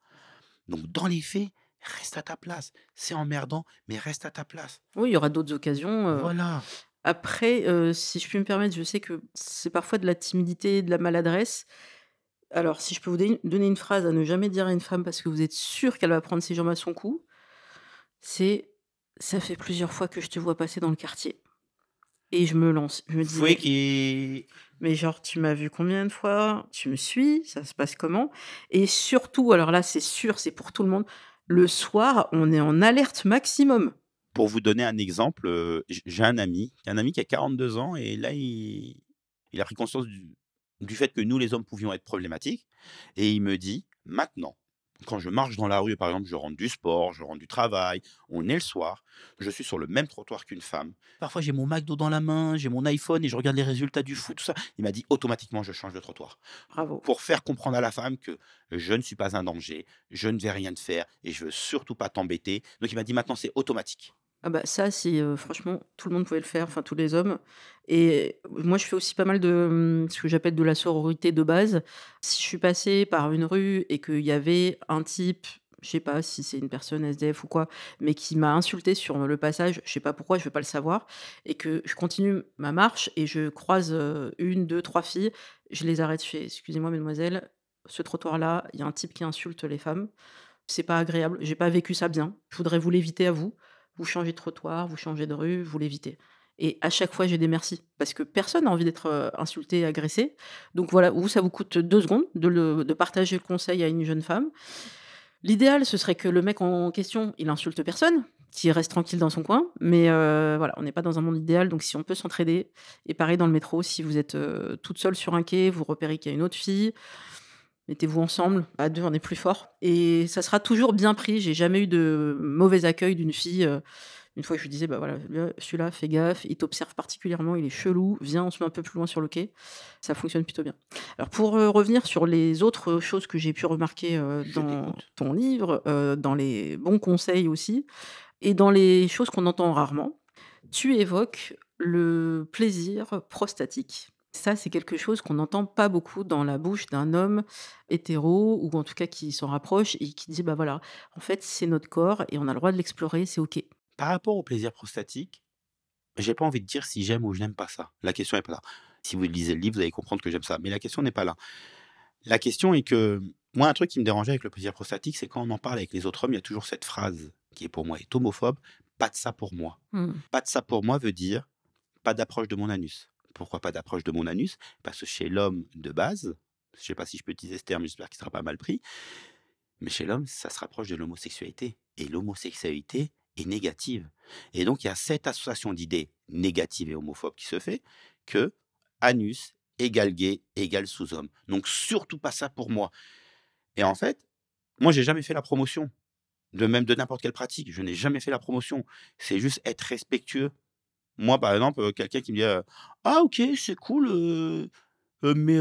Donc dans les faits, reste à ta place. C'est emmerdant, mais reste à ta place. Oui, il y aura d'autres occasions. euh. Voilà. Après, euh, si je puis me permettre, je sais que c'est parfois de la timidité, de la maladresse. Alors, si je peux vous donner une phrase à ne jamais dire à une femme parce que vous êtes sûr qu'elle va prendre ses jambes à son cou, c'est ça fait plusieurs fois que je te vois passer dans le quartier. Et je me lance. Je me dis, mais, qui mais genre, tu m'as vu combien de fois? Tu me suis? Ça se passe comment? Et surtout, alors là, c'est sûr, c'est pour tout le monde, le soir, on est en alerte maximum. Pour vous donner un exemple, euh, j'ai un ami, un ami qui a 42 ans et là, il, il a pris conscience du, du fait que nous, les hommes, pouvions être problématiques. Et il me dit, maintenant, quand je marche dans la rue, par exemple, je rentre du sport, je rentre du travail, on est le soir, je suis sur le même trottoir qu'une femme. Parfois, j'ai mon McDo dans la main, j'ai mon iPhone et je regarde les résultats du foot, tout ça. Il m'a dit, automatiquement, je change de trottoir. Bravo. Pour faire comprendre à la femme que je ne suis pas un danger, je ne vais rien te faire et je veux surtout pas t'embêter. Donc, il m'a dit, maintenant, c'est automatique. Ah bah ça, c'est euh, franchement, tout le monde pouvait le faire, enfin tous les hommes. Et moi, je fais aussi pas mal de hum, ce que j'appelle de la sororité de base. Si je suis passée par une rue et qu'il y avait un type, je sais pas si c'est une personne SDF ou quoi, mais qui m'a insulté sur le passage, je sais pas pourquoi, je veux pas le savoir, et que je continue ma marche et je croise euh, une, deux, trois filles, je les arrête, je fais, excusez-moi, mesdemoiselles, ce trottoir-là, il y a un type qui insulte les femmes. C'est pas agréable, j'ai pas vécu ça bien. Je voudrais vous l'éviter à vous vous changez de trottoir, vous changez de rue, vous l'évitez. Et à chaque fois, j'ai des merci. Parce que personne n'a envie d'être euh, insulté, agressé. Donc voilà, vous, ça vous coûte deux secondes de, partager le conseil à une jeune femme. L'idéal, ce serait que le mec en question, il insulte personne, qu'il reste tranquille dans son coin. Mais euh, voilà, on n'est pas dans un monde idéal. Donc si on peut s'entraider, et pareil dans le métro, si vous êtes euh, toute seule sur un quai, vous repérez qu'il y a une autre fille, mettez-vous ensemble. À deux, on est plus fort. Et ça sera toujours bien pris. J'ai jamais eu de mauvais accueil d'une fille. euh, une fois, je lui disais, bah voilà, lui, celui-là, fais gaffe, il t'observe particulièrement, il est chelou, viens, on se met un peu plus loin sur le quai. Ça fonctionne plutôt bien. Alors, pour euh, revenir sur les autres choses que j'ai pu remarquer euh, dans ton livre, euh, dans les bons conseils aussi, Et dans les choses qu'on entend rarement, tu évoques le plaisir prostatique. Ça, c'est quelque chose qu'on n'entend pas beaucoup dans la bouche d'un homme hétéro ou en tout cas qui s'en rapproche et qui dit: «Bah, voilà, en fait, c'est notre corps et on a le droit de l'explorer, c'est OK». Par rapport au plaisir prostatique, j'ai pas envie de dire si j'aime ou je n'aime pas ça. La question est pas là. Si vous lisez le livre, vous allez comprendre que j'aime ça, mais la question n'est pas là. La question est que moi, un truc qui me dérangeait avec le plaisir prostatique, c'est quand on en parle avec les autres hommes, il y a toujours cette phrase qui est pour moi est homophobe: «Pas de ça pour moi». Mmh. Pas de ça pour moi veut dire pas d'approche de mon anus. Pourquoi pas d'approche de mon anus Parce que chez l'homme de base, je sais pas si je peux utiliser ce terme, j'espère qu'il sera pas mal pris, mais chez l'homme, ça se rapproche de l'homosexualité. Et l'homosexualité est négative. Et donc, il y a cette association d'idées négatives et homophobes qui se fait que anus égale gay égale sous-homme. Donc, surtout pas ça pour moi. Et en fait, moi, j'ai jamais fait la promotion de même de n'importe quelle pratique. Je n'ai jamais fait la promotion. C'est juste être respectueux moi, par exemple, heu, quelqu'un qui me dit, «Ah OK, c'est cool, mais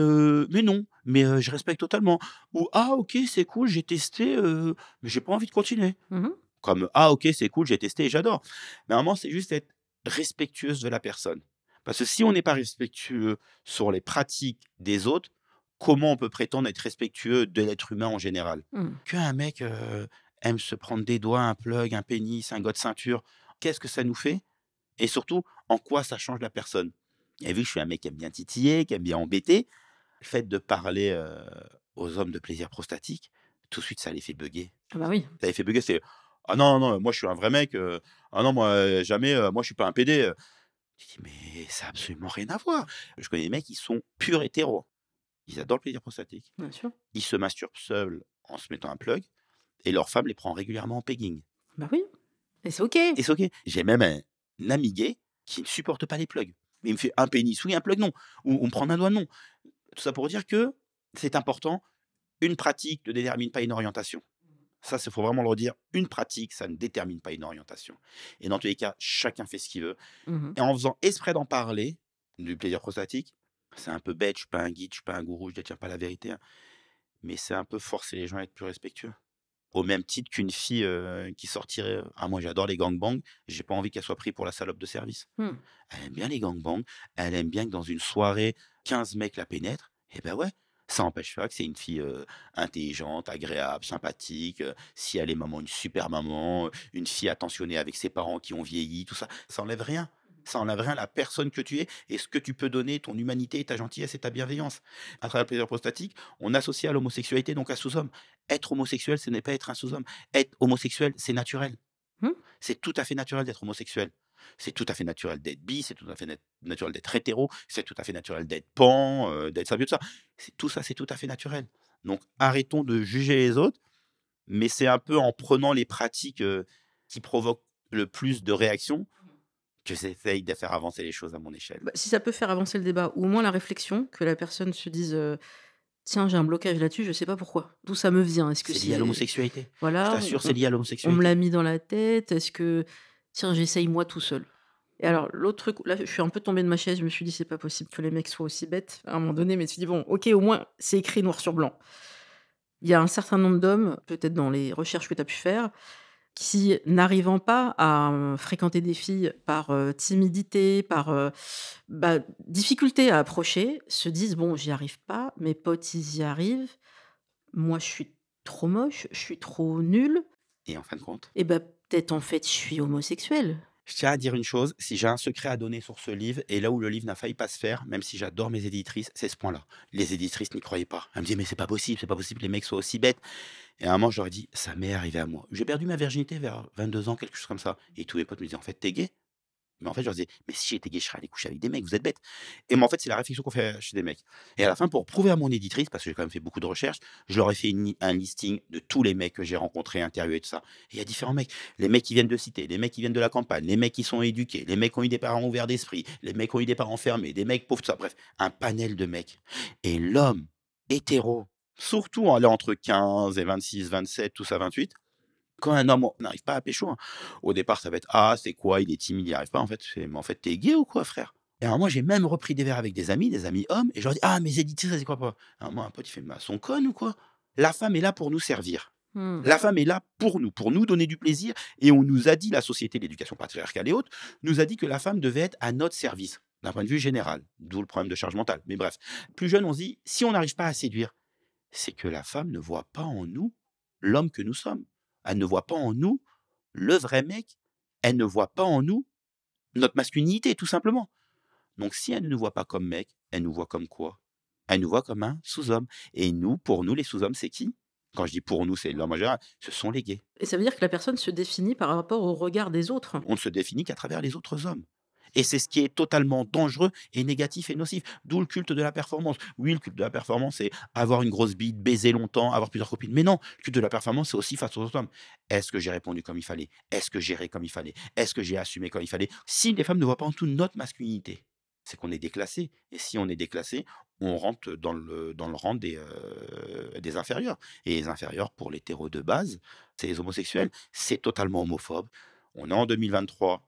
mais non, mais je respecte totalement» ou «Ah OK, c'est cool, j'ai testé, mais j'ai pas envie de continuer». Mmh Comme «Ah OK, c'est cool, j'ai testé et j'adore». Mais à un moment, c'est juste être respectueuse de la personne. Parce que si on n'est pas respectueux sur les pratiques des autres, comment on peut prétendre être respectueux de l'être humain en général? Mmh. Qu'un mec, aime se prendre des doigts, un plug, un pénis, un god ceinture, qu'est-ce que ça nous fait? Et surtout, en quoi ça change la personne? Et vu que je suis un mec qui aime bien titiller, qui aime bien embêter, le fait de parler, aux hommes de plaisir prostatique, tout de suite ça les fait bugger. Ah bah, oui. Ça les fait bugger, c'est: «Ah non, non, moi je suis un vrai mec, ah non moi, jamais, moi je suis pas un PD, heu». Tu dis: «Mais ça a absolument rien à voir». Je connais des mecs qui sont purs hétéros. Ils adorent le plaisir prostatique. Bien sûr. Ils se masturbent seuls en se mettant un plug et leur femme les prend régulièrement en pegging. Bah, oui et c'est OK. Et c'est OK. J'ai même un gay qui ne supporte pas les plugs. Il me fait un pénis, oui, un plug, non. Ou on me prend un doigt, non. Tout ça pour dire que c'est important, une pratique ne détermine pas une orientation. Ça, il faut vraiment le redire. Une pratique, ça ne détermine pas une orientation. Et dans tous les cas, chacun fait ce qu'il veut. Mmh Et en faisant exprès d'en parler, du plaisir prostatique, c'est un peu bête, je suis pas un guide, je suis pas un gourou, je détiens pas la vérité. hein, Mais c'est un peu forcer les gens à être plus respectueux. Au même titre qu'une fille euh, qui sortirait. Ah, moi, j'adore les gangbangs, j'ai pas envie qu'elle soit prise pour la salope de service. Mmh. Elle aime bien les gangbangs, elle aime bien que dans une soirée, 15 mecs la pénètrent. Et ben ouais, ça n'empêche pas que c'est une fille euh, intelligente, agréable, sympathique. euh, si elle est maman, une super maman, une fille attentionnée avec ses parents qui ont vieilli, tout ça, ça enlève rien. Ça enlève rien à la personne que tu es et ce que tu peux donner, ton humanité, ta gentillesse et ta bienveillance. À travers le plaisir prostatique, on associe à l'homosexualité donc un sous-homme. Être homosexuel, ce n'est pas être un sous-homme. Être homosexuel, c'est naturel. Mmh. C'est tout à fait naturel d'être homosexuel. C'est tout à fait naturel d'être bi, c'est tout à fait nat- naturel d'être hétéro, c'est tout à fait naturel d'être pan, euh, d'être ça, tout ça. Tout ça, c'est tout à fait naturel. Donc arrêtons de juger les autres, mais c'est un peu en prenant les pratiques euh, qui provoquent le plus de réactions que j'essaye de faire avancer les choses à mon échelle. Bah, si ça peut faire avancer le débat ou au moins la réflexion, que la personne se dise, heu: «Tiens, j'ai un blocage là-dessus, je sais pas pourquoi. D'où ça me vient? Est-ce que C'est lié à l'homosexualité. Je voilà, t'assure, on c'est lié à on me l'homosexualité. l'a mis dans la tête? Est-ce que tiens, j'essaye moi tout seul?» et alors l'autre truc, là, je suis un peu tombée de ma chaise, je me suis dit: «C'est pas possible que les mecs soient aussi bêtes», à un moment donné, mais tu te dis: «Bon, OK, au moins, c'est écrit noir sur blanc». Il y a un certain nombre d'hommes, peut-être dans les recherches que tu as pu faire, qui, n'arrivant pas à, heu, fréquenter des filles par, timidité, par, bah, difficulté à approcher, se disent: «Bon, j'y arrive pas, mes potes, ils y arrivent. Moi, je suis trop moche, je suis trop nul Et en fin de compte, et bah, peut-être, en fait, je suis homosexuel». Je tiens à dire une chose, si j'ai un secret à donner sur ce livre, et là où le livre n'a failli pas se faire, même si j'adore mes éditrices, c'est ce point-là. Les éditrices n'y croyaient pas. Elles me disaient, mais c'est pas possible, c'est pas possible les mecs soient aussi bêtes. Et à un moment, je leur ai dit, ça m'est arrivé à moi. J'ai perdu ma virginité vers 22 ans, quelque chose comme ça. Et tous mes potes me disaient, en fait, t'es gay Mais en fait, je leur disais, mais si j'étais gay, je serais allé coucher avec des mecs, vous êtes bêtes. Et moi, en fait, c'est la réflexion qu'on fait chez des mecs. Et à la fin, pour prouver à mon éditrice, parce que j'ai quand même fait beaucoup de recherches, je leur ai fait un listing de tous les mecs que j'ai rencontrés, interviewés, tout ça. Et il y a différents mecs. Les mecs qui viennent de cité, les mecs qui viennent de la campagne, les mecs qui sont éduqués, les mecs qui ont eu des parents ouverts d'esprit, les mecs qui ont eu des parents fermés, des mecs pauvres, tout ça. Bref, un panel de mecs. Et l'homme hétéro, surtout entre 15 et 26, 27, tout ça, 28, quand un homme n'arrive pas à pécho, hein, au départ, ça va être Ah, c'est quoi? Il est timide, il n'y arrive pas. En fait, Mais en fait, t'es gay ou quoi, frère? Et alors, moi, j'ai même repris des verres avec des amis, des amis hommes, et je leur dis Ah, mes éditrices, ça, c'est quoi pas Alors, moi, un pote, il fait Mais elles sont connes ou quoi? La femme est là pour nous servir. Mmh. La femme est là pour nous, pour nous donner du plaisir. Et on nous a dit, la société, l'éducation patriarcale et autres, nous a dit que la femme devait être à notre service, d'un point de vue général. D'où le problème de charge mentale. Mais bref, plus jeune, on se dit, si on n'arrive pas à séduire, c'est que la femme ne voit pas en nous l'homme que nous sommes. Elle ne voit pas en nous le vrai mec. Elle ne voit pas en nous notre masculinité, tout simplement. Donc si elle ne nous voit pas comme mec, elle nous voit comme quoi? Elle nous voit comme un sous-homme. Et nous, pour nous, les sous-hommes, c'est qui? Quand je dis pour nous, c'est l'homme en général, ce sont les gays. Et ça veut dire que la personne se définit par rapport au regard des autres. On ne se définit qu'à travers les autres hommes. Et c'est ce qui est totalement dangereux et négatif et nocif. D'où le culte de la performance. Oui, le culte de la performance, c'est avoir une grosse bite, baiser longtemps, avoir plusieurs copines. Mais non, le culte de la performance, c'est aussi face aux autres hommes. Est-ce que j'ai répondu comme il fallait? Est-ce que j'ai comme il fallait? Est-ce que j'ai assumé comme il fallait? Si les femmes ne voient pas en tout notre masculinité, c'est qu'on est déclassé. Et si on est déclassé, on rentre dans le, dans le rang des, euh, des inférieurs. Et les inférieurs, pour l'hétéro de base, c'est les homosexuels. C'est totalement homophobe. On est en 2023.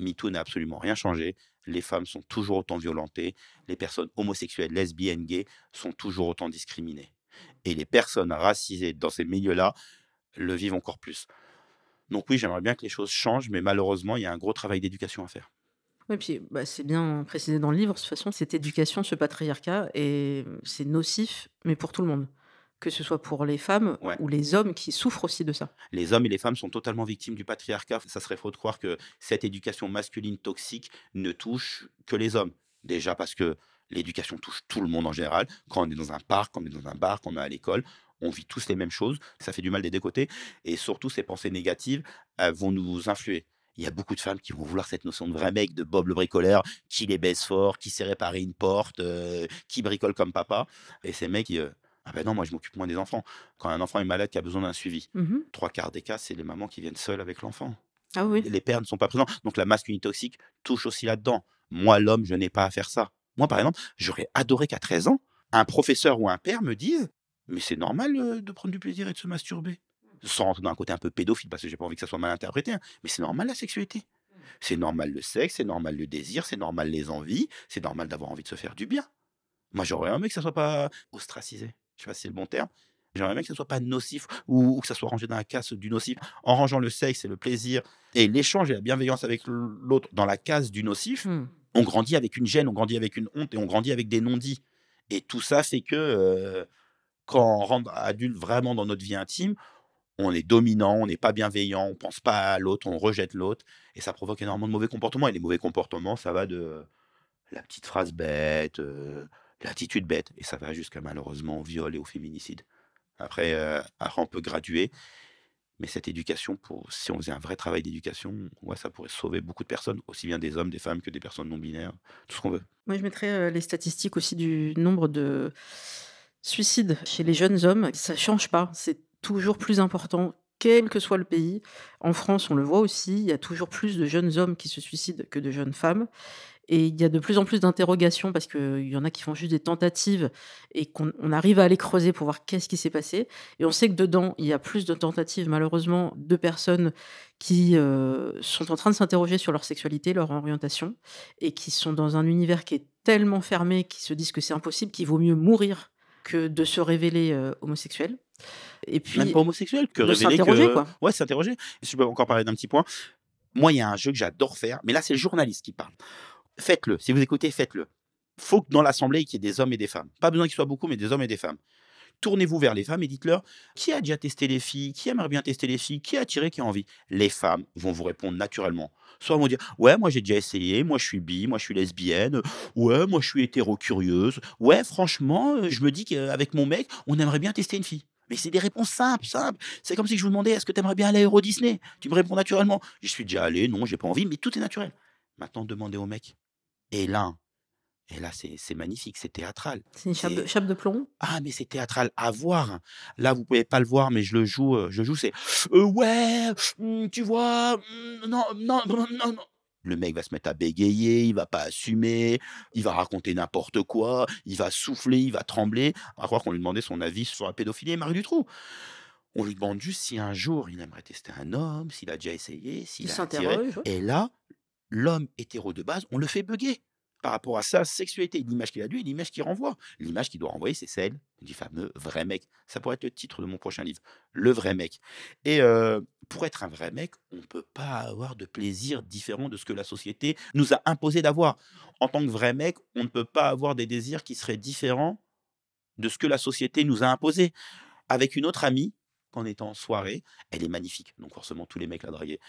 MeToo n'a absolument rien changé. Les femmes sont toujours autant violentées. Les personnes homosexuelles, lesbiennes, gays sont toujours autant discriminées. Et les personnes racisées dans ces milieux-là le vivent encore plus. Donc oui, j'aimerais bien que les choses changent, mais malheureusement, il y a un gros travail d'éducation à faire. Oui, puis bah, c'est bien précisé dans le livre, de toute façon, cette éducation, ce patriarcat, et c'est nocif, mais pour tout le monde. Que ce soit pour les femmes Ouais. ou les hommes qui souffrent aussi de ça. Les hommes et les femmes sont totalement victimes du patriarcat. Ça serait faux de croire que cette éducation masculine toxique ne touche que les hommes. Déjà parce que l'éducation touche tout le monde en général. Quand on est dans un parc, quand on est dans un bar, quand on est à l'école, on vit tous les mêmes choses. Ça fait du mal des deux côtés. Et surtout, ces pensées négatives vont nous influer. Il y a beaucoup de femmes qui vont vouloir cette notion de vrai mec, de Bob le bricoleur, qui les baisse fort, qui sait réparer une porte, euh, qui bricole comme papa. Et ces mecs, euh, ah ben non, moi je m'occupe moins des enfants. Quand un enfant est malade, qui a besoin d'un suivi, Mhm. trois quarts des cas, c'est les mamans qui viennent seules avec l'enfant. Ah oui. Les pères ne sont pas présents. Donc la masculinité toxique touche aussi là-dedans. Moi, l'homme, je n'ai pas à faire ça. Moi, par exemple, j'aurais adoré qu'à 13 ans, un professeur ou un père me dise Mais c'est normal euh, de prendre du plaisir et de se masturber. Sans rentrer dans un côté un peu pédophile, parce que j'ai pas envie que ça soit mal interprété. hein. Mais c'est normal la sexualité. C'est normal le sexe, c'est normal le désir, c'est normal les envies, c'est normal d'avoir envie de se faire du bien. Moi, j'aurais aimé que ça soit pas ostracisé. Je sais pas si c'est le bon terme. J'aimerais bien que ça soit pas nocif ou, ou que ça soit rangé dans la case du nocif. En rangeant le sexe et le plaisir et l'échange et la bienveillance avec l'autre dans la case du nocif, Hmm. on grandit avec une gêne, on grandit avec une honte et on grandit avec des non-dits. Et tout ça fait que euh, quand on rentre adulte vraiment dans notre vie intime, on est dominant, on n'est pas bienveillant, on pense pas à l'autre, on rejette l'autre, et ça provoque énormément de mauvais comportements. Et les mauvais comportements, ça va de la petite phrase bête, euh, l'attitude bête, et ça va jusqu'à malheureusement au viol et au féminicide. Après, euh, après, peut graduer, mais cette éducation, pour, si on faisait un vrai travail d'éducation, ça pourrait sauver beaucoup de personnes, aussi bien des hommes, des femmes que des personnes non binaires, tout ce qu'on veut. Moi, je mettrais euh, les statistiques aussi du nombre de suicides chez les jeunes hommes. Ça change pas. C'est toujours plus important, quel que soit le pays. En France, on le voit aussi, il y a toujours plus de jeunes hommes qui se suicident que de jeunes femmes. Et il y a de plus en plus d'interrogations parce qu'il y en a qui font juste des tentatives et qu'on on arrive à aller creuser pour voir qu'est-ce qui s'est passé. Et on sait que dedans, il y a plus de tentatives, malheureusement, de personnes qui euh, sont en train de s'interroger sur leur sexualité, leur orientation, et qui sont dans un univers qui est tellement fermé, qui se disent que c'est impossible, qu'il vaut mieux mourir que de se révéler euh, homosexuel. Et puis, Même pas homosexuel, que de révéler s'interroger, que... quoi. Ouais, s'interroger. Si je peux encore parler d'un petit point. Moi, il y a un jeu que j'adore faire, mais là, c'est le journaliste qui parle. Faites-le. Si vous écoutez, faites-le. faut que dans l'assemblée, qu'il y ait des hommes et des femmes. Pas besoin qu'il soit beaucoup, mais des hommes et des femmes. Tournez-vous vers les femmes et dites-leur qui a déjà testé les filles, qui aimerait bien tester les filles, qui a tiré, qui a envie? Les femmes vont vous répondre naturellement. Soit elles vont dire ouais, moi j'ai déjà essayé, moi je suis bi, moi je suis lesbienne, ouais, moi je suis hétéro-curieuse, ouais, franchement, euh, je me dis qu'avec mon mec, on aimerait bien tester une fille. Mais c'est des réponses simples, simples. C'est comme si je vous demandais est-ce que tu aimerais bien aller à Euro Disney? Tu me réponds naturellement. Je suis déjà allé, non, j'ai pas envie, mais tout est naturel. Maintenant, demandez au mec. Et là, et là, c'est magnifique, c'est théâtral. C'est une chape de, C'est- chape de plomb? Ah, mais c'est théâtral à voir. Là, vous pouvez pas le voir, mais je le joue. euh, Je joue, c'est euh, ouais, hum, tu vois, hum, non, non, non, non, non. Le mec va se mettre à bégayer, il va pas assumer, il va raconter n'importe quoi, il va souffler, il va trembler. À croire qu'on lui demandait son avis sur la pédophilie et Marie Dutroux. On lui demande juste si un jour il aimerait tester un homme, s'il a déjà essayé, s'il Il a attiré. s'interroge. ouais. Et là, l'homme hétéro de base, on le fait bugger. par rapport à sa sexualité, l'image qu'il a lui et l'image qu'il renvoie. L'image qu'il doit renvoyer, c'est celle du fameux vrai mec. Ça pourrait être le titre de mon prochain livre, Le vrai mec. Et euh, pour être un vrai mec, on ne peut pas avoir de plaisir différent de ce que la société nous a imposé d'avoir. En tant que vrai mec, on ne peut pas avoir des désirs qui seraient différents de ce que la société nous a imposé. Avec une autre amie, quand on était en soirée, elle est magnifique. Donc forcément, tous les mecs la draguaient.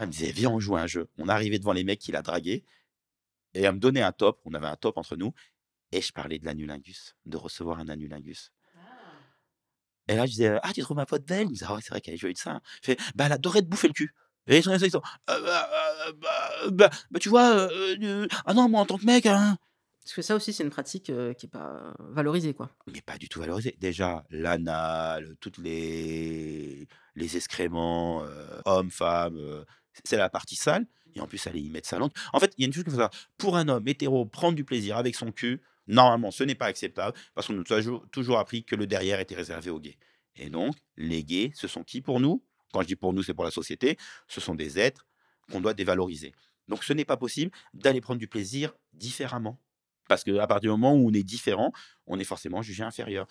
Elle me disait, viens, on joue à un jeu. On arrivait devant les mecs qui la draguaient. Et elle me donnait un top. On avait un top entre nous. Et je parlais de l'anulingus, de recevoir un anulingus. Et là, je disais, ah, tu trouves ma pote belle? Il me disait, ah ouais, c'est vrai qu'elle est jolie de ça. Je fais, bah, elle adorait te bouffer le cul. Et ils sont, ils sont, Ah, bah, euh, bah, bah, bah, tu vois, euh, euh, ah non, moi en tant que mec, hein. Parce que ça aussi, c'est une pratique euh, qui n'est pas valorisée, quoi. Mais pas du tout valorisé. Déjà, l'anal, toutes les, les excréments, euh, hommes, femmes, euh, c'est la partie sale. Et en plus, aller y mettre sa langue. En fait, il y a une chose faut savoir. Pour un homme hétéro, prendre du plaisir avec son cul, normalement, ce n'est pas acceptable parce qu'on nous a toujours, toujours appris que le derrière était réservé aux gays. Et donc, les gays, ce sont qui pour nous? Quand je dis pour nous, c'est pour la société. Ce sont des êtres qu'on doit dévaloriser. Donc, ce n'est pas possible d'aller prendre du plaisir différemment. Parce qu'à partir du moment où on est différent, on est forcément jugé inférieur.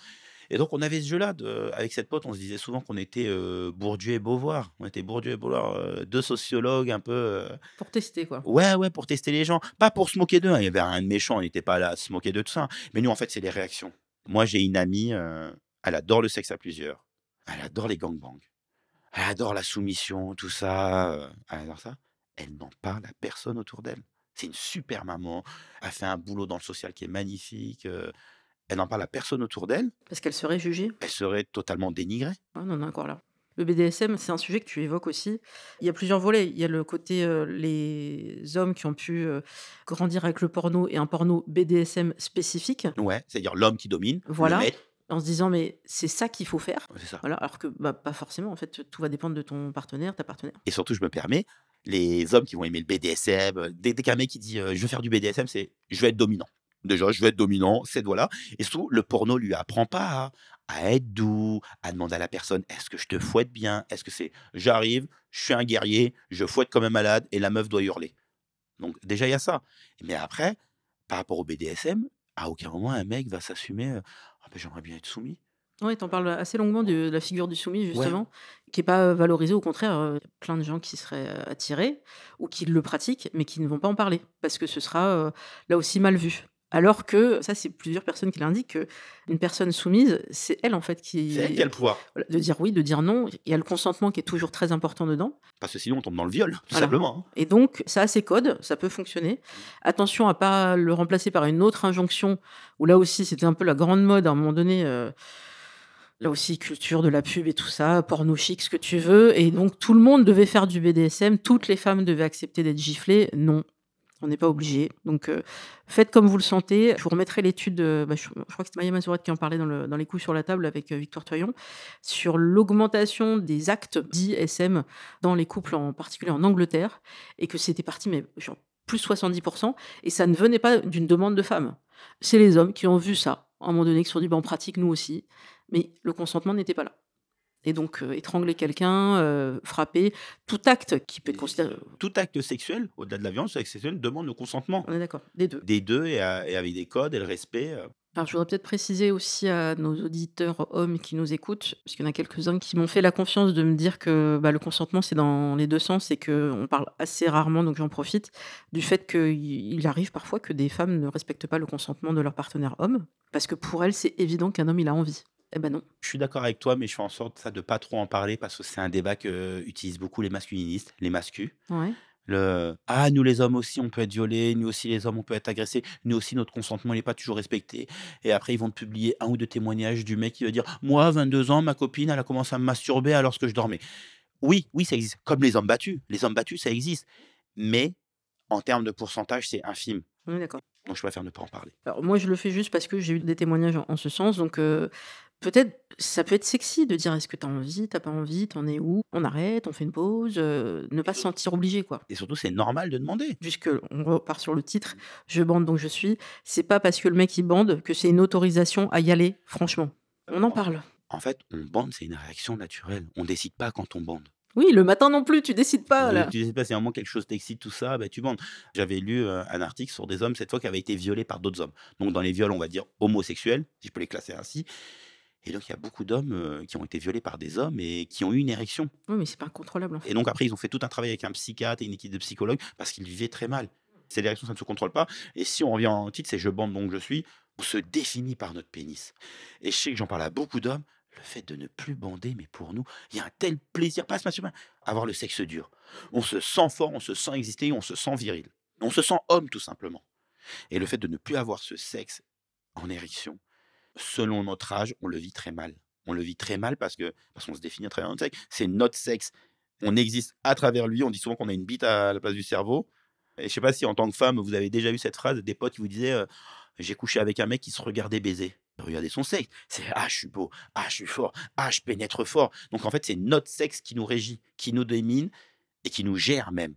Et donc, on avait ce jeu-là. Avec cette pote, on se disait souvent qu'on était euh, Bourdieu et Beauvoir. On était Bourdieu et Beauvoir, euh, deux sociologues un peu. euh, Pour tester, quoi. Ouais, ouais, pour tester les gens. Pas pour se moquer d'eux. hein, Il y avait rien de méchant. On n'était pas là à se moquer de tout ça. Mais nous, en fait, c'est les réactions. Moi, j'ai une amie, elle adore le sexe à plusieurs. Elle adore les gangbangs. Elle adore la soumission, tout ça. Elle adore ça. Elle n'en parle à personne autour d'elle. C'est une super maman. Elle fait un boulot dans le social qui est magnifique. Elle n'en parle à personne autour d'elle. Parce qu'elle serait jugée. Elle serait totalement dénigrée. Ah, on en est encore là. Le BDSM, c'est un sujet que tu évoques aussi. Il y a plusieurs volets. Il y a le côté euh, les hommes qui ont pu euh, grandir avec le porno et un porno BDSM spécifique, Ouais, c'est-à-dire l'homme qui domine, Voilà. le maître. en se disant mais c'est ça qu'il faut faire. C'est ça. Voilà, alors que bah, pas forcément. En fait, tout va dépendre de ton partenaire, ta partenaire. Et surtout, je me permets, les hommes qui vont aimer le BDSM, euh, dès, dès qu'un mec qui dit euh, je veux faire du BDSM, c'est je vais être dominant. Déjà, je vais être dominant, cette voie-là. Et surtout, le porno lui apprend pas à, à être doux, à demander à la personne est-ce que je te fouette bien? Est-ce que c'est j'arrive, je suis un guerrier, je fouette comme un malade et la meuf doit hurler? Donc, déjà, il y a ça. Mais après, par rapport au BDSM, à aucun moment un mec va s'assumer euh, ben, j'aimerais bien être soumis. Oui, tu en parles assez longuement de, de la figure du soumis, justement, qui n'est pas valorisée. Au contraire, euh, il y a plein de gens qui seraient euh, attirés ou qui le pratiquent, mais qui ne vont pas en parler, parce que ce sera euh, là aussi mal vu. Alors que, ça, c'est plusieurs personnes qui l'indiquent, qu'une personne soumise, c'est elle, en fait, qui. C'est elle qui a le pouvoir. De dire oui, de dire non. Il y a le consentement qui est toujours très important dedans. Parce que sinon, on tombe dans le viol, tout Voilà. simplement. hein. Et donc, ça a ses codes, ça peut fonctionner. Attention à pas le remplacer par une autre injonction, où là aussi, c'était un peu la grande mode à un moment donné. euh, là aussi, culture de la pub et tout ça, porno chic, ce que tu veux. Et donc, tout le monde devait faire du BDSM, toutes les femmes devaient accepter d'être giflées. Non. On n'est pas obligé. Donc, euh, faites comme vous le sentez. Je vous remettrai l'étude, euh, bah, je, crois que c'est Maya Mazouret qui en parlait dans, le- dans les coups sur la table avec euh, Victoire Toyon, sur l'augmentation des actes dits SM dans les couples, en particulier en Angleterre, et que c'était parti, mais genre plus 70%, et ça ne venait pas d'une demande de femmes. C'est les hommes qui ont vu ça, à un moment donné, qui se sont dit, bah, pratique nous aussi, mais le consentement n'était pas là. Et donc, euh, étrangler quelqu'un, euh, frapper, tout acte qui peut être considéré. Tout acte sexuel, au-delà de la violence, acte sexuel demande le consentement On est d'accord, des deux. des deux et, à- et avec des codes et le respect. euh. Alors, je voudrais peut-être préciser aussi à nos auditeurs hommes qui nous écoutent, parce qu'il y en a quelques-uns qui m'ont fait la confiance de me dire que bah, le consentement, c'est dans les deux sens et qu'on parle assez rarement, donc j'en profite, du fait qu'il arrive parfois que des femmes ne respectent pas le consentement de leur partenaire homme, parce que pour elles, c'est évident qu'un homme, il a envie. Eh ben non. Je suis d'accord avec toi, mais je fais en sorte ça, de pas trop en parler parce que c'est un débat que euh, utilisent beaucoup les masculinistes, les mascus. Ouais. Le ah nous les hommes aussi on peut être violés, nous aussi les hommes on peut être agressés, nous aussi notre consentement n'est pas toujours respecté. Et après ils vont te publier un ou deux témoignages du mec qui va dire moi 22 ans ma copine elle a commencé à me masturber alors que je dormais. Oui oui ça existe comme les hommes battus, les hommes battus ça existe, mais en termes de pourcentage c'est infime. D'accord. Donc je préfère ne pas en parler. Alors moi, je le fais juste parce que j'ai eu des témoignages en, en ce sens. Donc euh, peut-être, ça peut être sexy de dire est-ce que tu as envie, t'as pas envie, t'en es où On arrête, on fait une pause, euh, ne pas se sentir obligé, quoi. Et surtout c'est normal de demander. Puisque on repart sur le titre, je bande donc je suis. C'est pas parce que le mec il bande que c'est une autorisation à y aller, franchement. On en parle. En fait, on bande, c'est une réaction naturelle. On décide pas quand on bande. Oui, le matin non plus, tu décides pas là. tu sais pas, si à un moment quelque chose t'excite, tout ça, bah, tu bandes. J'avais lu, heu, un article sur des hommes, cette fois, qui avaient été violés par d'autres hommes. Donc dans les viols, on va dire homosexuels, si je peux les classer ainsi. Et donc il y a beaucoup d'hommes, qui ont été violés par des hommes et qui ont eu une érection. Oui, mais c'est pas incontrôlable en fait. Et donc après, ils ont fait tout un travail avec un psychiatre et une équipe de psychologues parce qu'ils vivaient très mal. Ces érections, ça ne se contrôle pas. Et si on revient en titre, c'est je bande donc je suis. On se définit par notre pénis. Et je sais que j'en parle à beaucoup d'hommes. Le fait de ne plus bander, mais pour nous, il y a un tel plaisir, pas ce humain, avoir le sexe dur. On se sent fort, on se sent exister, on se sent viril. On se sent homme, tout simplement. Et le fait de ne plus avoir ce sexe en érection, selon notre âge, on le vit très mal. On le vit très mal parce que parce qu'on se définit à travers notre sexe. C'est notre sexe. On existe à travers lui. On dit souvent qu'on a une bite à la place du cerveau. Et je sais pas si en tant que femme, vous avez déjà eu cette phrase des potes qui vous disaient euh, J'ai couché avec un mec qui se regardait baiser. Regardez son sexe. C'est Ah, je suis beau. Ah, je suis fort. Ah, je pénètre fort. Donc en fait, c'est notre sexe qui nous régit, qui nous domine et qui nous gère même.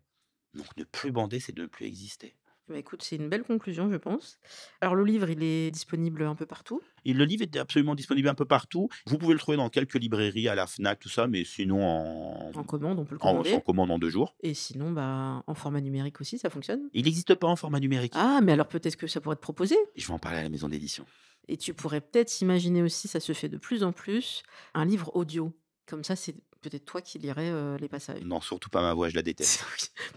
Donc ne plus bander, c'est de ne plus exister. Bah, écoute, c'est une belle conclusion, je pense. Alors le livre, il est disponible un peu partout? Et le livre est absolument disponible un peu partout. Vous pouvez le trouver dans quelques librairies, à la Fnac, tout ça, mais sinon en En commande, on peut le en commander? en commande en 2 jours. Et sinon, bah, en format numérique aussi, ça fonctionne? Il n'existe pas en format numérique. Ah, mais alors peut-être que ça pourrait te proposer? Je vais en parler à la maison d'édition. Et tu pourrais peut-être imaginer aussi, ça se fait de plus en plus, un livre audio. Comme ça, c'est peut-être toi qui lirais, les passages. Non, surtout pas ma voix, je la déteste.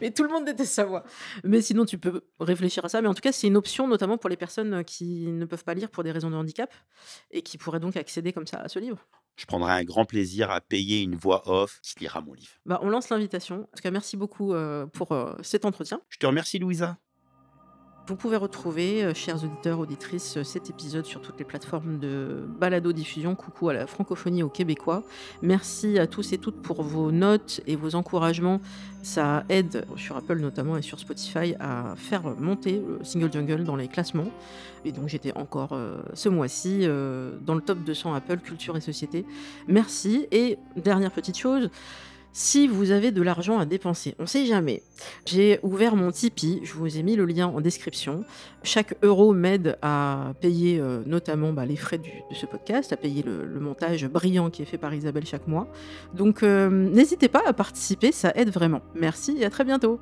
Mais tout le monde déteste sa voix. Mais sinon, tu peux réfléchir à ça. Mais en tout cas, c'est une option, notamment pour les personnes, qui ne peuvent pas lire pour des raisons de handicap et qui pourraient donc accéder comme ça à ce livre. Je prendrai un grand plaisir à payer une voix off qui lira mon livre. Bah, on lance l'invitation. En tout cas, merci beaucoup, pour, cet entretien. Je te remercie, Louisa. Vous pouvez retrouver, heu, chers auditeurs, auditrices, heu, cet épisode sur toutes les plateformes de balado-diffusion. Coucou à la francophonie, aux Québécois. Merci à tous et toutes pour vos notes et vos encouragements. Ça aide, sur Apple notamment et sur Spotify, à faire monter le Single Jungle dans les classements. Et donc j'étais encore, heu, ce mois-ci, dans le top 200 Apple Culture et Société. Merci et dernière petite chose, si vous avez de l'argent à dépenser, on sait jamais. J'ai ouvert mon Tipeee, je vous ai mis le lien en description. Chaque euro m'aide à payer euh, notamment bah, les frais de ce podcast, à payer le, le montage brillant qui est fait par Isabelle chaque mois. Donc euh, n'hésitez pas à participer, ça aide vraiment. Merci et à très bientôt.